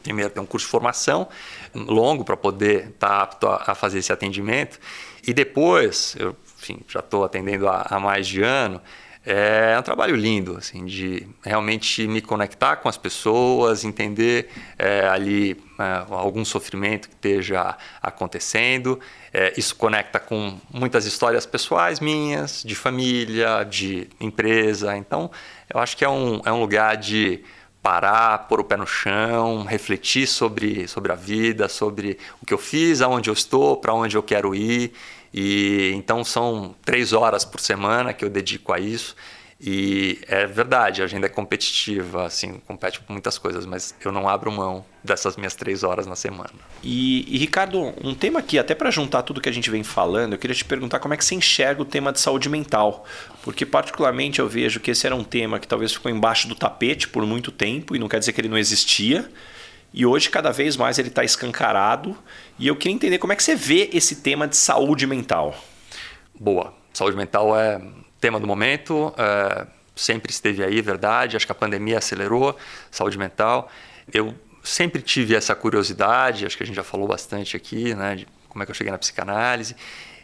Speaker 1: primeiro, tem um curso de formação longo para poder estar tá apto a, a, fazer esse atendimento. E depois, eu enfim, já estou atendendo há, há mais de ano, é um trabalho lindo, assim, de realmente me conectar com as pessoas, entender é, ali é, algum sofrimento que esteja acontecendo. É, isso conecta com muitas histórias pessoais minhas, de família, de empresa. Então, eu acho que é um, é um lugar de parar, pôr o pé no chão, refletir sobre, sobre a vida, sobre o que eu fiz, aonde eu estou, para onde eu quero ir e então são três horas por semana que eu dedico a isso. E é verdade, a agenda é competitiva, assim, compete com muitas coisas, mas eu não abro mão dessas minhas três horas na semana.
Speaker 2: E, e Ricardo, um tema aqui, até para juntar tudo que a gente vem falando, eu queria te perguntar como é que você enxerga o tema de saúde mental. Porque, particularmente, eu vejo que esse era um tema que talvez ficou embaixo do tapete por muito tempo, e não quer dizer que ele não existia. E hoje, cada vez mais, ele está escancarado. E eu queria entender como é que você vê esse tema de saúde mental.
Speaker 1: Boa. Saúde mental é tema do momento, é, sempre esteve aí, verdade. Acho que a pandemia acelerou saúde mental. Eu sempre tive essa curiosidade, acho que a gente já falou bastante aqui, né, de como é que eu cheguei na psicanálise.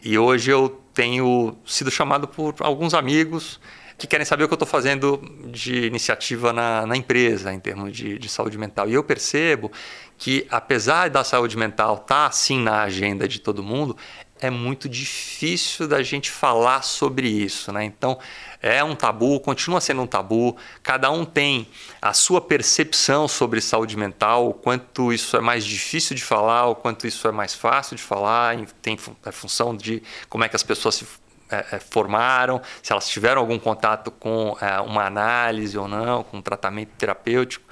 Speaker 1: E hoje eu tenho sido chamado por alguns amigos que querem saber o que eu estou fazendo de iniciativa na, na empresa em termos de, de, saúde mental. E eu percebo que, apesar da saúde mental estar tá, assim na agenda de todo mundo, é muito difícil da gente falar sobre isso, né? Então é um tabu, continua sendo um tabu. Cada um tem a sua percepção sobre saúde mental, o quanto isso é mais difícil de falar, o quanto isso é mais fácil de falar. Tem a função de como é que as pessoas se é, é, formaram, se elas tiveram algum contato com é, uma análise ou não, com um tratamento terapêutico.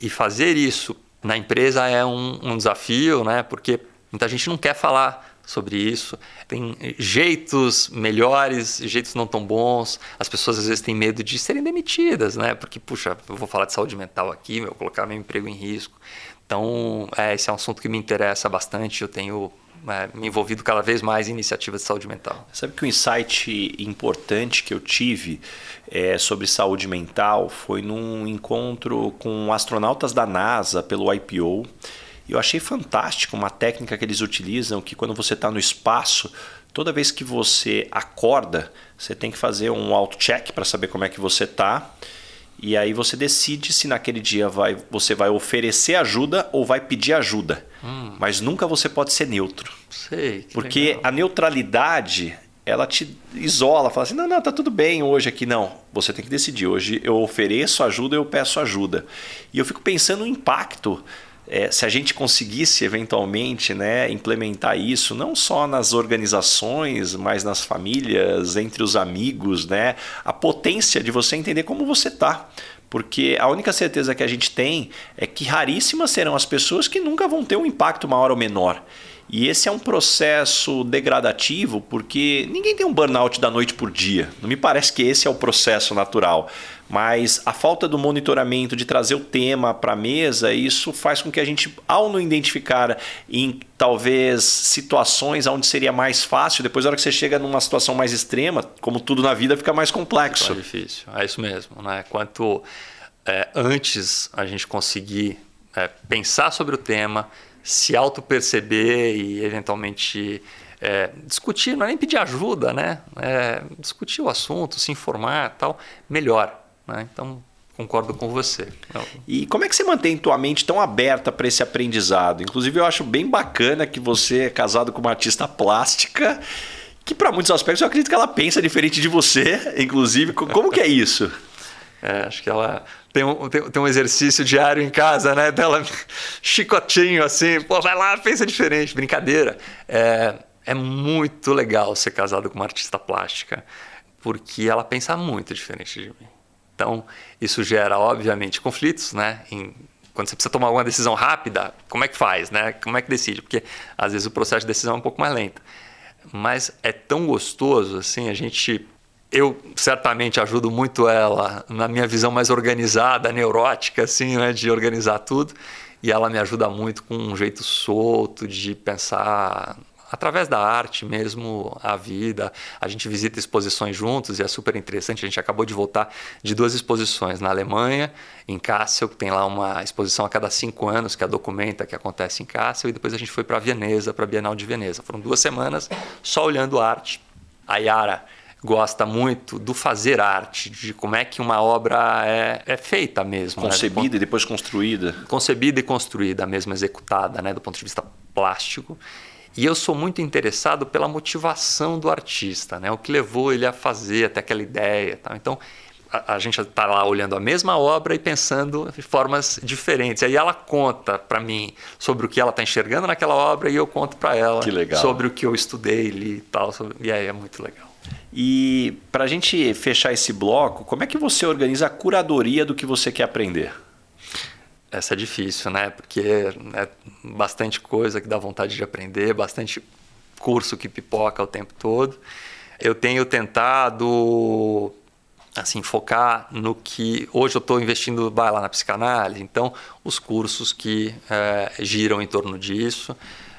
Speaker 1: E fazer isso na empresa é um, um desafio, né? porque muita gente não quer falar sobre isso. Tem jeitos melhores, jeitos não tão bons. As pessoas às vezes têm medo de serem demitidas, né? Porque, puxa, eu vou falar de saúde mental aqui, vou colocar meu emprego em risco. Então, é, esse é um assunto que me interessa bastante. Eu tenho é, me envolvido cada vez mais em iniciativas de saúde mental.
Speaker 2: Sabe que um insight importante que eu tive é, sobre saúde mental foi num encontro com astronautas da NASA pelo IPO. Eu achei fantástico uma técnica que eles utilizam que quando você está no espaço, toda vez que você acorda, você tem que fazer um auto-check para saber como é que você está. E aí você decide se naquele dia vai, você vai oferecer ajuda ou vai pedir ajuda. Hum. Mas nunca você pode ser neutro.
Speaker 1: Sei.
Speaker 2: Porque
Speaker 1: legal.
Speaker 2: a neutralidade ela te isola, fala assim: não, não, tá tudo bem hoje aqui. Não, você tem que decidir. Hoje eu ofereço ajuda, eu peço ajuda. E eu fico pensando no impacto é, se a gente conseguisse eventualmente né, implementar isso, não só nas organizações, mas nas famílias, entre os amigos, né, a potência de você entender como você está. Porque a única certeza que a gente tem é que raríssimas serão as pessoas que nunca vão ter um impacto maior ou menor. E esse é um processo degradativo porque ninguém tem um burnout da noite por dia. Não me parece que esse é o processo natural. Mas a falta do monitoramento, de trazer o tema para a mesa, isso faz com que a gente, ao não identificar em talvez situações onde seria mais fácil, depois, na hora que você chega numa situação mais extrema, como tudo na vida, fica mais complexo.
Speaker 1: É difícil. É isso mesmo. Né? Quanto é, antes a gente conseguir é, pensar sobre o tema, se auto-perceber e eventualmente é, discutir, não é nem pedir ajuda, né? É, discutir o assunto, se informar tal, melhor. Né? Então, concordo com você.
Speaker 2: E como é que você mantém tua mente tão aberta para esse aprendizado? Inclusive, eu acho bem bacana que você é casado com uma artista plástica, que para muitos aspectos eu acredito que ela pensa diferente de você, inclusive. Como que é isso? <laughs>
Speaker 1: É, acho que ela tem um, tem, tem, um exercício diário em casa, né? Dela <laughs> chicotinho assim, pô, vai lá, pensa diferente, brincadeira. É, é muito legal ser casado com uma artista plástica, porque ela pensa muito diferente de mim. Então, isso gera, obviamente, conflitos, né? Em, quando você precisa tomar uma decisão rápida, como é que faz, né? Como é que decide? Porque às vezes o processo de decisão é um pouco mais lento. Mas é tão gostoso, assim, a gente. Eu certamente ajudo muito ela na minha visão mais organizada, neurótica, assim, né? De organizar tudo. E ela me ajuda muito com um jeito solto de pensar através da arte mesmo, a vida. A gente visita exposições juntos e é super interessante. A gente acabou de voltar de duas exposições na Alemanha, em Kassel, que tem lá uma exposição a cada cinco anos que a documenta que acontece em Kassel, e depois a gente foi para Veneza, para a Bienal de Veneza. Foram duas semanas só olhando arte. A Yara gosta muito do fazer arte, de como é que uma obra é, é feita mesmo.
Speaker 2: Né? Concebida né? e depois construída.
Speaker 1: Concebida e construída, mesmo executada, né? do ponto de vista plástico. E eu sou muito interessado pela motivação do artista, né? o que levou ele a fazer até aquela ideia. Tá? Então, a, a gente está lá olhando a mesma obra e pensando de formas diferentes. Aí ela conta para mim sobre o que ela está enxergando naquela obra e eu conto para ela sobre o que eu estudei, li e tal. Sobre... E aí é muito legal.
Speaker 2: E para a gente fechar esse bloco, como é que você organiza a curadoria do que você quer aprender?
Speaker 1: Essa é difícil, né? Porque é bastante coisa que dá vontade de aprender, bastante curso que pipoca o tempo todo. Eu tenho tentado assim focar no que hoje eu estou investindo vai lá na psicanálise, então os cursos que é, giram em torno disso.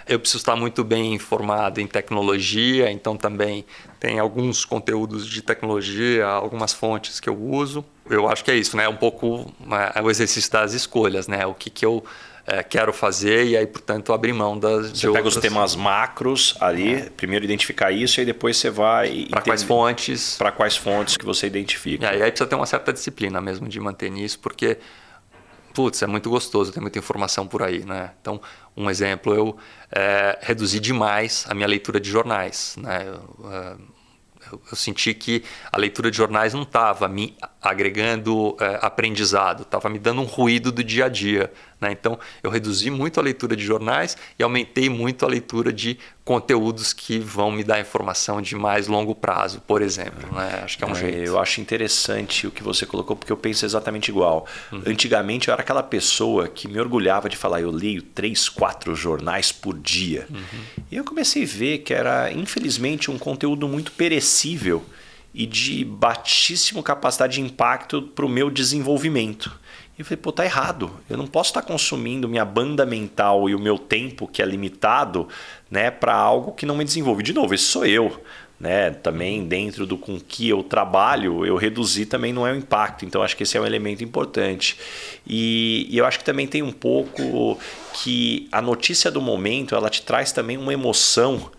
Speaker 1: Eu preciso estar muito bem informado em tecnologia, então também tem alguns conteúdos de tecnologia, algumas fontes que eu uso. Eu acho que é isso, né? Um pouco é, o exercício das escolhas, né? O que, que eu é, quero fazer e aí, portanto, abrir mão das.
Speaker 2: Você pega outras... os temas macros ali, é. primeiro identificar isso e depois você vai.
Speaker 1: Para quais fontes?
Speaker 2: Para quais fontes que você identifica.
Speaker 1: É, e aí precisa ter uma certa disciplina mesmo de manter nisso, porque putz, é muito gostoso, tem muita informação por aí, né? Então, um exemplo, eu é, reduzi demais a minha leitura de jornais, né? Eu, é, eu, senti que a leitura de jornais não estava me agregando é, aprendizado, estava me dando um ruído do dia a dia. Né? Então, eu reduzi muito a leitura de jornais e aumentei muito a leitura de conteúdos que vão me dar informação de mais longo prazo, por exemplo. Né? Acho que é um é, jeito.
Speaker 2: Eu acho interessante o que você colocou, porque eu penso exatamente igual. Uhum. Antigamente, eu era aquela pessoa que me orgulhava de falar, eu leio três, quatro jornais por dia. Uhum. E eu comecei a ver que era, infelizmente, um conteúdo muito perecível e de baixíssima capacidade de impacto para o meu desenvolvimento. E eu falei, pô, tá errado. Eu não posso estar consumindo minha banda mental e o meu tempo, que é limitado, né, para algo que não me desenvolve. De novo, esse sou eu. Né? Também dentro do com que eu trabalho, eu reduzir também não é o impacto. Então, acho que esse é um elemento importante. E, e eu acho que também tem um pouco que a notícia do momento, ela te traz também uma emoção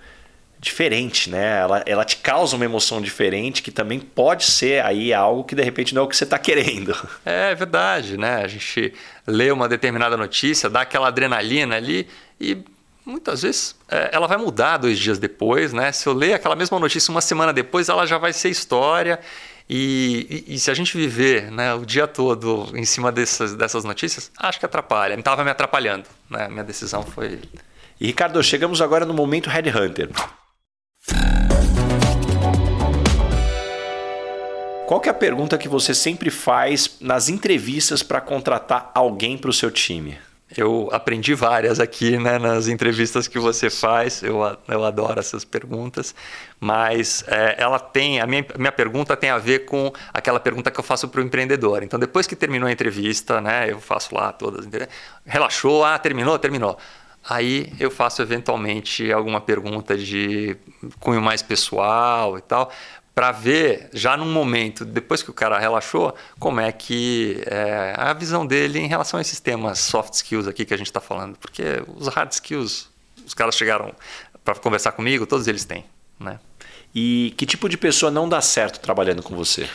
Speaker 2: diferente, né? Ela, ela te causa uma emoção diferente que também pode ser aí algo que de repente não é o que você está querendo. <laughs>
Speaker 1: É verdade, né? A gente lê uma determinada notícia, dá aquela adrenalina ali e muitas vezes é, ela vai mudar dois dias depois, né? Se eu ler aquela mesma notícia uma semana depois, ela já vai ser história. E, e, e, se a gente viver né, o dia todo em cima dessas, dessas notícias, acho que atrapalha. Estava me atrapalhando. Né? Minha decisão foi.
Speaker 2: E Ricardo, chegamos agora no momento Headhunter. Qual que é a pergunta que você sempre faz nas entrevistas para contratar alguém para o seu time?
Speaker 1: Eu aprendi várias aqui né, nas entrevistas que você faz. Eu, eu adoro essas perguntas. Mas é, ela tem. A minha, minha pergunta tem a ver com aquela pergunta que eu faço para o empreendedor. Então, depois que terminou a entrevista, né, eu faço lá todas. Relaxou? Ah, terminou? Terminou. Aí eu faço eventualmente alguma pergunta de cunho mais pessoal e tal, para ver já num momento, depois que o cara relaxou, como é que é a visão dele em relação a esses temas soft skills aqui que a gente está falando. Porque os hard skills, os caras chegaram para conversar comigo, todos eles têm. Né?
Speaker 2: E que tipo de pessoa não dá certo trabalhando com você?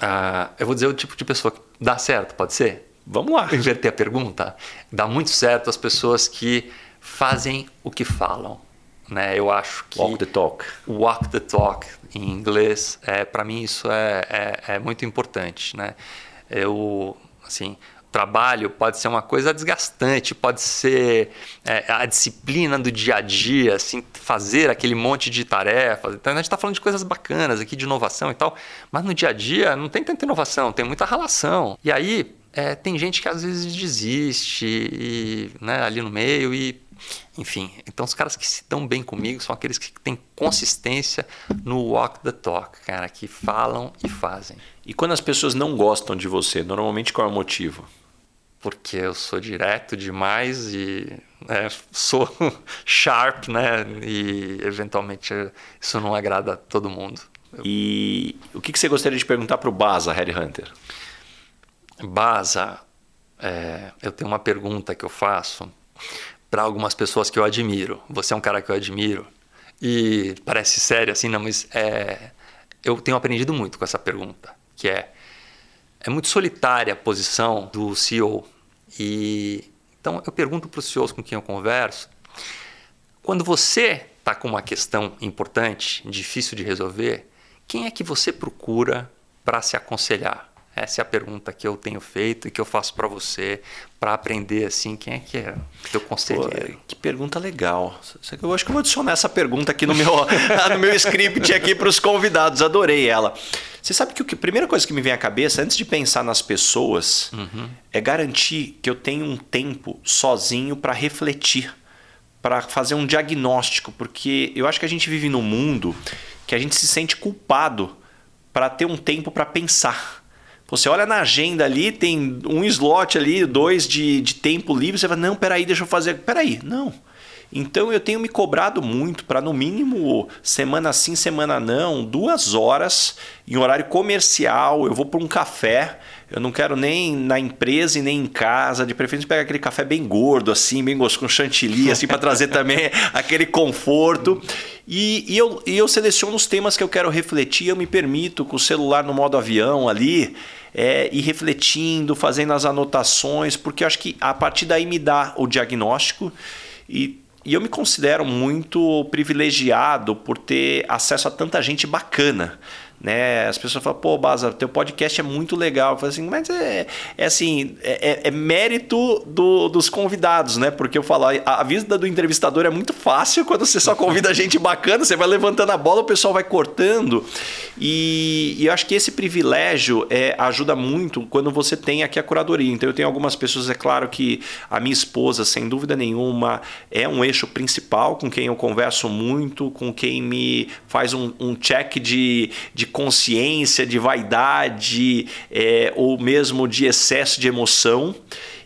Speaker 1: Ah, eu vou dizer o tipo de pessoa que dá certo, pode ser?
Speaker 2: Vamos lá. <laughs>
Speaker 1: Inverter a pergunta. Dá muito certo as pessoas que fazem o que falam. Né? Eu acho que.
Speaker 2: Walk the talk.
Speaker 1: Walk the talk, em inglês, é, para mim isso é, é, é, muito importante. Né? Eu, assim, trabalho pode ser uma coisa desgastante, pode ser é, a disciplina do dia a dia, assim, fazer aquele monte de tarefas. Então a gente está falando de coisas bacanas aqui, de inovação e tal, mas no dia a dia não tem tanta inovação, tem muita relação. E aí é, tem gente que às vezes desiste e, né, ali no meio e enfim, então os caras que se dão bem comigo são aqueles que têm consistência no walk the talk, cara, que falam e fazem.
Speaker 2: E quando as pessoas não gostam de você, normalmente qual é o motivo?
Speaker 1: Porque eu sou direto demais e né, sou <laughs> sharp, né? E eventualmente isso não agrada a todo mundo.
Speaker 2: E o que você gostaria de perguntar para o Baza, Headhunter?
Speaker 1: Baza, é, eu tenho uma pergunta que eu faço para algumas pessoas que eu admiro. Você é um cara que eu admiro. E parece sério assim, não, mas é, eu tenho aprendido muito com essa pergunta, que é é muito solitária a posição do CEO. E então eu pergunto para os CEOs com quem eu converso, quando você está com uma questão importante, difícil de resolver, quem é que você procura para se aconselhar? Essa é a pergunta que eu tenho feito e que eu faço para você, para aprender assim, quem é que é teu conselheiro? Pô,
Speaker 2: que pergunta legal. Eu acho que eu vou adicionar essa pergunta aqui no meu, <laughs> no meu script aqui para os convidados. Adorei ela. Você sabe que a primeira coisa que me vem à cabeça, antes de pensar nas pessoas, uhum. é garantir que eu tenho um tempo sozinho para refletir, para fazer um diagnóstico, porque eu acho que a gente vive num mundo que a gente se sente culpado para ter um tempo para pensar. Você olha na agenda ali, tem um slot ali, dois de, de tempo livre, você fala, não, peraí, deixa eu fazer. Peraí, não. Então eu tenho me cobrado muito para, no mínimo, semana sim, semana não, duas horas em horário comercial, eu vou para um café. Eu não quero nem na empresa e nem em casa. De preferência pegar aquele café bem gordo, assim, bem gostoso, com chantilly, assim, para trazer também <laughs> aquele conforto. E, e, eu, eu seleciono os temas que eu quero refletir. Eu me permito, com o celular no modo avião ali, é, ir refletindo, fazendo as anotações, porque eu acho que a partir daí me dá o diagnóstico e e eu me considero muito privilegiado por ter acesso a tanta gente bacana né? As pessoas falam, pô, Baza, teu podcast é muito legal. Eu falo assim, mas é, é assim, é, é, é mérito do, dos convidados, né? Porque eu falo, a, vida do entrevistador é muito fácil quando você só convida <laughs> gente bacana, você vai levantando a bola, o pessoal vai cortando. E, e eu acho que esse privilégio é, ajuda muito quando você tem aqui a curadoria. Então eu tenho algumas pessoas, é claro que a minha esposa, sem dúvida nenhuma, é um eixo principal com quem eu converso muito, com quem me faz um, um check de, de consciência, de vaidade é, ou mesmo de excesso de emoção.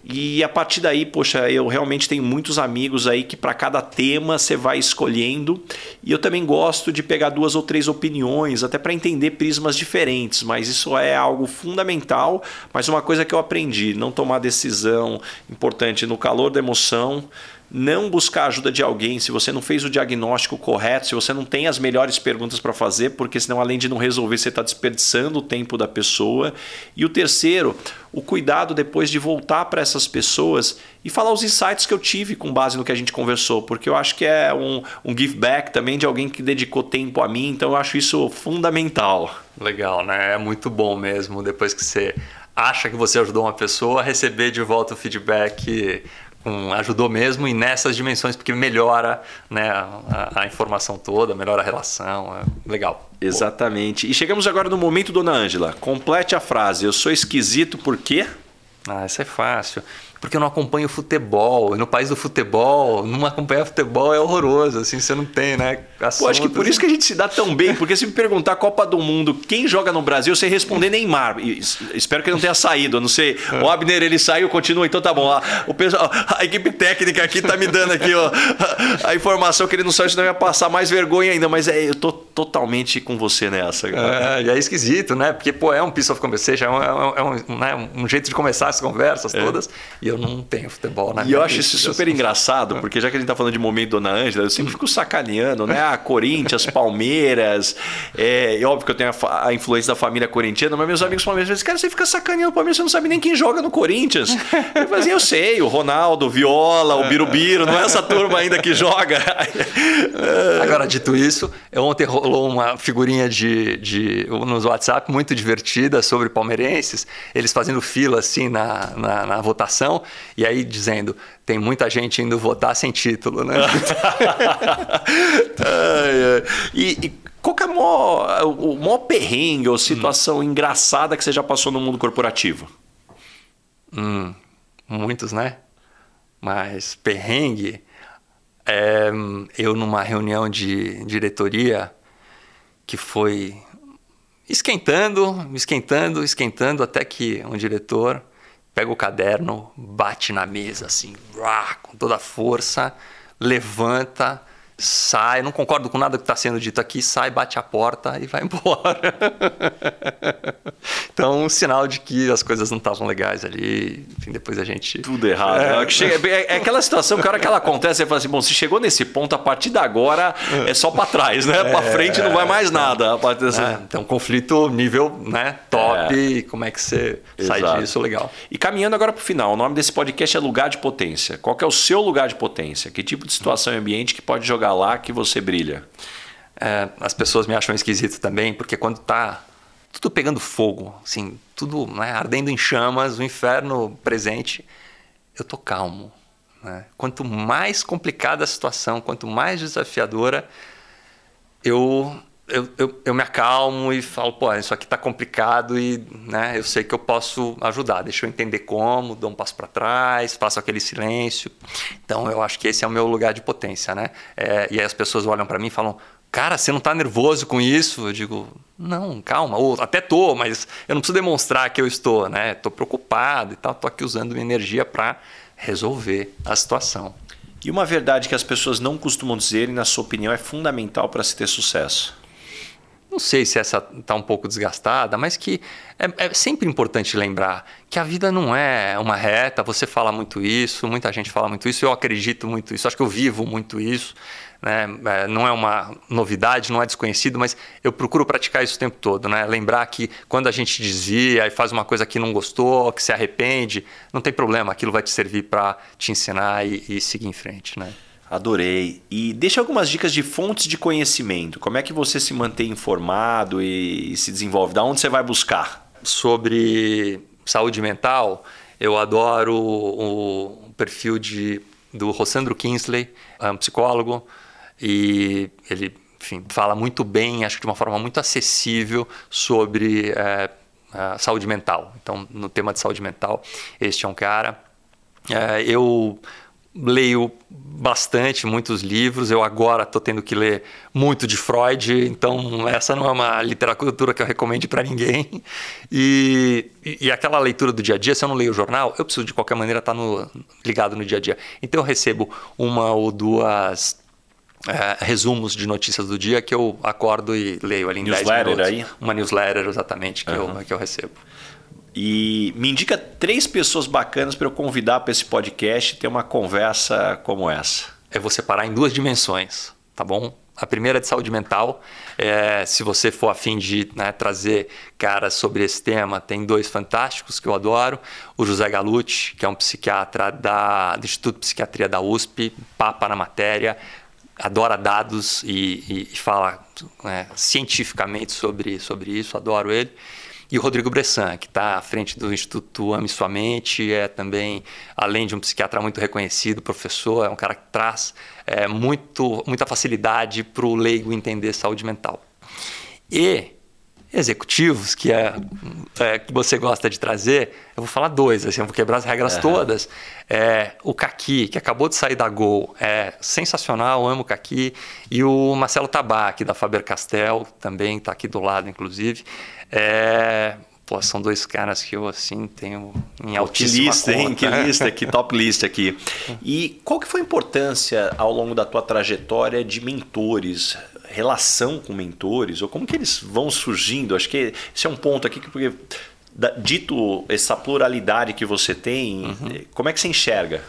Speaker 2: E a partir daí, poxa, eu realmente tenho muitos amigos aí que para cada tema você vai escolhendo. E eu também gosto de pegar duas ou três opiniões, até para entender prismas diferentes, mas isso é algo fundamental. Mas uma coisa que eu aprendi: não tomar decisão importante no calor da emoção não buscar ajuda de alguém se você não fez o diagnóstico correto, se você não tem as melhores perguntas para fazer, porque senão, além de não resolver, você está desperdiçando o tempo da pessoa. E o terceiro, o cuidado depois de voltar para essas pessoas e falar os insights que eu tive com base no que a gente conversou, porque eu acho que é um, um give back também de alguém que dedicou tempo a mim, então eu acho isso fundamental.
Speaker 1: Legal, né? É muito bom mesmo depois que você acha que você ajudou uma pessoa, receber de volta o feedback com, ajudou mesmo e nessas dimensões, porque melhora né, a, a informação toda, melhora a relação. É legal.
Speaker 2: Exatamente. E chegamos agora no momento, dona Ângela. Complete a frase. Eu sou esquisito por quê?
Speaker 1: Ah, isso é fácil porque eu não acompanho futebol. E no país do futebol, não acompanhar futebol é horroroso, assim, você não tem, né?
Speaker 2: Assunto, Pô, acho que por assim. isso que a gente se dá tão bem, porque se me perguntar Copa do Mundo, quem joga no Brasil, eu sei responder Neymar. espero que ele não tenha saído, eu não sei. O Abner, ele saiu, continua, então tá bom. A, o pessoal, a equipe técnica aqui tá me dando aqui, ó, a, informação que ele não saiu, senão ia passar mais vergonha ainda, mas é, eu tô totalmente com você nessa.
Speaker 1: Cara. É, é esquisito, né? Porque, pô, é um piece of conversation, é um, é um, é um, né? um jeito de começar as conversas é. todas. E eu não tenho futebol na
Speaker 2: E eu acho isso super engraçado, porque já que a gente tá falando de momento Dona Ângela, eu sempre fico sacaneando, né? Ah, Corinthians, Palmeiras. É, é óbvio que eu tenho a, a, influência da família corintiana, mas meus amigos palmeirenses dizem, cara, você fica sacaneando o Palmeiras, você não sabe nem quem joga no Corinthians. Eu falei assim, eu sei, o Ronaldo, o Viola, o Birubiru, não é essa turma ainda que joga.
Speaker 1: Agora, dito isso, ontem rolou uma figurinha de, de, nos WhatsApp muito divertida sobre palmeirenses, eles fazendo fila assim na, na, na votação, e aí dizendo, tem muita gente indo votar sem título, né? <laughs>
Speaker 2: E, e, qual que é o maior, o maior perrengue ou situação hum. engraçada que você já passou no mundo corporativo?
Speaker 1: Hum, muitos, né? Mas perrengue, é, eu numa reunião de diretoria que foi esquentando, esquentando, esquentando, até que um diretor pega o caderno, bate na mesa assim, com toda a força, levanta, sai, não concordo com nada que está sendo dito aqui, sai, bate a porta e vai <laughs> embora. então, um sinal de que as coisas não estavam legais ali. Enfim, depois a gente.
Speaker 2: Tudo errado. É, né? chega, é, é aquela situação que a hora que ela acontece, você fala assim: bom, se chegou nesse ponto, a partir de agora é só para trás, né? Para é, frente não vai mais nada.
Speaker 1: É, então, conflito nível né, top. Como é que você Exato. sai disso? Legal.
Speaker 2: E caminhando agora para o final, o nome desse podcast é Lugar de Potência. Qual é o seu lugar de potência? Que tipo de situação e ambiente que pode jogar lá que você brilha?
Speaker 1: É, as pessoas me acham esquisito também, porque quando tá tudo pegando fogo, assim, tudo né, ardendo em chamas, o inferno presente, eu tô calmo. Né? Quanto mais complicada a situação, quanto mais desafiadora, eu eu, eu, eu, me acalmo e falo, pô, isso aqui está complicado e né, eu sei que eu posso ajudar. Deixa eu entender como, dou um passo para trás, faço aquele silêncio. Então, eu acho que esse é o meu lugar de potência, né? É, e aí as pessoas olham para mim e falam, cara, você não está nervoso com isso? Eu digo, não, calma. Ou até tô, mas eu não preciso demonstrar que eu estou, né? Estou preocupado e tal. Estou aqui usando minha energia para resolver a situação.
Speaker 2: E uma verdade que as pessoas não costumam dizer e, na sua opinião, é fundamental para se ter sucesso?
Speaker 1: Não sei se essa está um pouco desgastada, mas que é, é, sempre importante lembrar que a vida não é uma reta. Você fala muito isso, muita gente fala muito isso, eu acredito muito isso, acho que eu vivo muito isso. Né? É, não é uma novidade, não é desconhecido, mas eu procuro praticar isso o tempo todo. Né? Lembrar que quando a gente desvia e faz uma coisa que não gostou, que se arrepende, não tem problema, aquilo vai te servir para te ensinar e, e seguir em frente. Né?
Speaker 2: Adorei. E deixa algumas dicas de fontes de conhecimento. Como é que você se mantém informado e, se desenvolve? Da onde você vai buscar?
Speaker 1: Sobre saúde mental, eu adoro o, perfil de, do Rossandro Kinsley, é um psicólogo, e ele enfim, fala muito bem, acho que de uma forma muito acessível sobre é, saúde mental. Então, no tema de saúde mental, este é um cara. É, eu leio bastante, muitos livros. Eu agora estou tendo que ler muito de Freud, então essa não é uma literatura que eu recomendo para ninguém. E, e, aquela leitura do dia a dia, se eu não leio o jornal, eu preciso de qualquer maneira estar tá ligado no dia a dia. Então eu recebo uma ou duas é, resumos de notícias do dia que eu acordo e leio ali em
Speaker 2: newsletter 10 minutos. Aí?
Speaker 1: Uma newsletter, exatamente, que, uhum. eu, que eu recebo.
Speaker 2: E me indica três pessoas bacanas para eu convidar para esse podcast e ter uma conversa como essa.
Speaker 1: Eu vou separar em duas dimensões, tá bom? A primeira é de saúde mental. É, se você for afim de né, trazer caras sobre esse tema, tem dois fantásticos que eu adoro. O José Galucci, que é um psiquiatra da, do Instituto de Psiquiatria da USP, papa na matéria, adora dados e, e, e fala né, cientificamente sobre, sobre isso, adoro ele. E o Rodrigo Bressan, que está à frente do Instituto Ame Sua Mente, é também, além de um psiquiatra muito reconhecido, professor, é um cara que traz é, muito, muita facilidade para o leigo entender saúde mental. E executivos que é, é, que você gosta de trazer, eu vou falar dois, assim, eu vou quebrar as regras uhum. todas. É, o Kaki, que acabou de sair da Gol, é sensacional, amo o Kaki. E o Marcelo Tabac, da Faber Castell, também está aqui do lado, inclusive. É, pô, são dois caras que eu assim tenho em altíssima
Speaker 2: que lista, conta. Hein? Que lista, que top lista aqui. E qual que foi a importância ao longo da tua trajetória de mentores, relação com mentores, ou como que eles vão surgindo? Acho que esse é um ponto aqui que porque dito essa pluralidade que você tem, uhum. como é que você enxerga?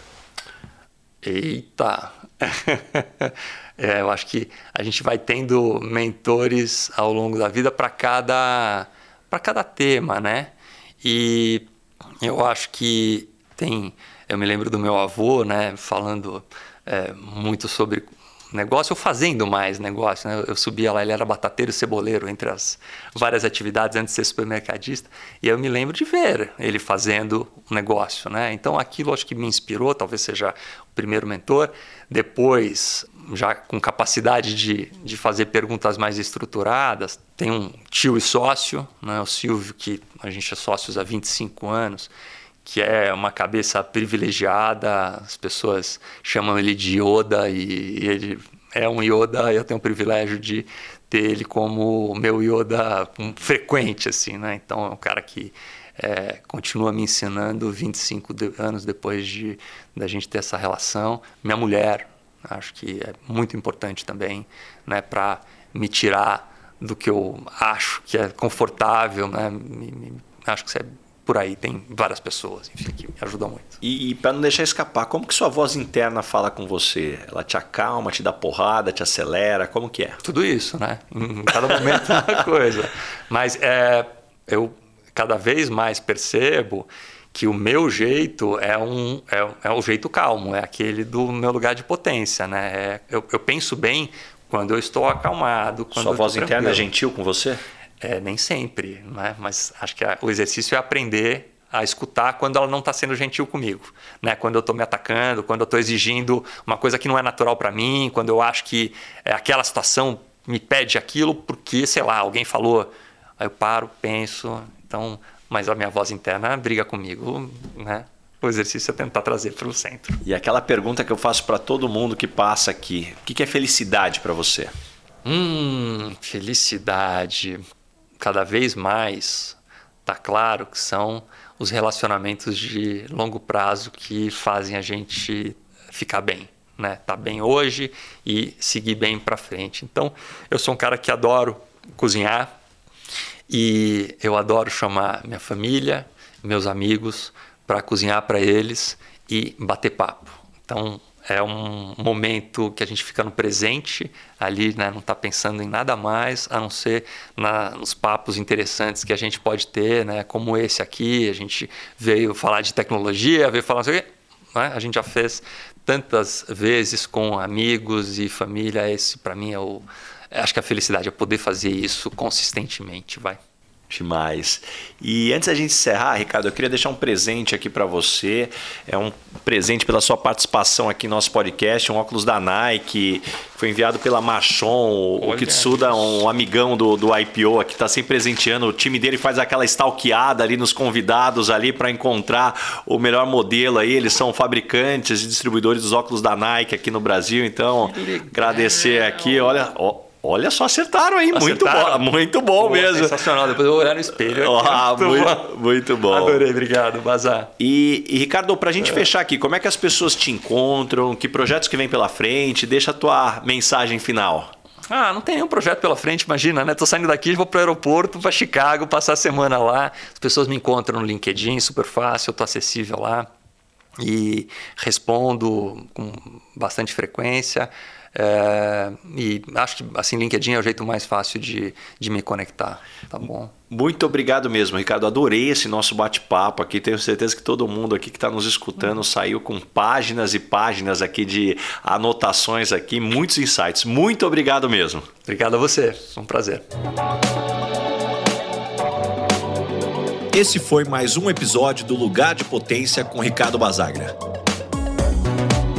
Speaker 1: Eita! <laughs> é, eu acho que a gente vai tendo mentores ao longo da vida para cada, cada tema, né? E eu acho que tem. Eu me lembro do meu avô, né, falando é, muito sobre negócio ou fazendo mais negócio. Né? Eu subia lá, ele era batateiro e ceboleiro entre as várias atividades antes de ser supermercadista. E eu me lembro de ver ele fazendo o negócio. Né? Então aquilo acho que me inspirou, talvez seja o primeiro mentor. Depois, já com capacidade de, de fazer perguntas mais estruturadas, tem um tio e sócio, né? o Silvio, que a gente é sócios há 25 anos que é uma cabeça privilegiada, as pessoas chamam ele de Yoda e ele é um Yoda, eu tenho o privilégio de ter ele como meu Yoda frequente, assim, né? Então é um cara que é, continua me ensinando 25 de, anos depois de da gente ter essa relação. Minha mulher, acho que é muito importante também, né? Para me tirar do que eu acho que é confortável, né? Me, me, acho que isso é por aí tem várias pessoas, enfim, que me ajudam muito.
Speaker 2: E, e para não deixar escapar, como que sua voz interna fala com você? Ela te acalma, te dá porrada, te acelera? Como que é?
Speaker 1: Tudo isso, né? Em cada momento é uma coisa. Mas é, eu cada vez mais percebo que o meu jeito é um é, é o jeito calmo, é aquele do meu lugar de potência, né? É, eu, eu penso bem quando eu estou acalmado. Quando
Speaker 2: Sua voz interna é gentil com você?
Speaker 1: É, nem sempre, né? mas acho que a, o exercício é aprender a escutar quando ela não está sendo gentil comigo, né? Quando eu estou me atacando, quando eu estou exigindo uma coisa que não é natural para mim, quando eu acho que é, aquela situação me pede aquilo porque, sei lá, alguém falou, aí eu paro, penso, então, mas a minha voz interna briga comigo, né? O exercício é tentar trazer para o centro.
Speaker 2: E aquela pergunta que eu faço para todo mundo que passa aqui, o que é felicidade para você?
Speaker 1: Hum, felicidade cada vez mais está claro que são os relacionamentos de longo prazo que fazem a gente ficar bem, né? Tá bem hoje e seguir bem para frente. Então, eu sou um cara que adoro cozinhar e eu adoro chamar minha família, meus amigos para cozinhar para eles e bater papo. Então, é um momento que a gente fica no presente ali, né? não está pensando em nada mais a não ser na, nos papos interessantes que a gente pode ter, né? como esse aqui. A gente veio falar de tecnologia, veio falar assim, né? a gente já fez tantas vezes com amigos e família. Esse, para mim, é o. Acho que a felicidade é poder fazer isso consistentemente, vai.
Speaker 2: Demais. E antes da gente encerrar, Ricardo, eu queria deixar um presente aqui para você. É um presente pela sua participação aqui no nosso podcast, um óculos da Nike, foi enviado pela Machon, o Kitsuda, um amigão do, do IPO aqui, está sempre presenteando. O time dele faz aquela stalkeada ali nos convidados ali para encontrar o melhor modelo aí. Eles são fabricantes e distribuidores dos óculos da Nike aqui no Brasil. Então, agradecer aqui. Olha, ó, Olha só, acertaram aí. Acertaram? Muito bom, muito bom Pô, mesmo.
Speaker 1: Sensacional. Depois eu vou olhar no espelho.
Speaker 2: Ah, muito, muito, bom. muito, bom.
Speaker 1: Adorei, obrigado. Bazar.
Speaker 2: E, e Ricardo, para a gente é. fechar aqui, como é que as pessoas te encontram? Que projetos que vem pela frente? Deixa a tua mensagem final.
Speaker 1: Ah, não tem nenhum projeto pela frente, imagina, né? Tô saindo daqui, vou para o aeroporto, para Chicago, passar a semana lá. As pessoas me encontram no LinkedIn, super fácil, eu tô acessível lá e respondo com bastante frequência. É, e acho que assim LinkedIn é o jeito mais fácil de, de me conectar, tá bom?
Speaker 2: Muito obrigado mesmo, Ricardo. Adorei esse nosso bate-papo aqui. Tenho certeza que todo mundo aqui que está nos escutando uhum. saiu com páginas e páginas aqui de anotações aqui, muitos insights. Muito obrigado mesmo.
Speaker 1: Obrigado a você. Foi um prazer.
Speaker 2: Esse foi mais um episódio do Lugar de Potência com Ricardo Basaglia.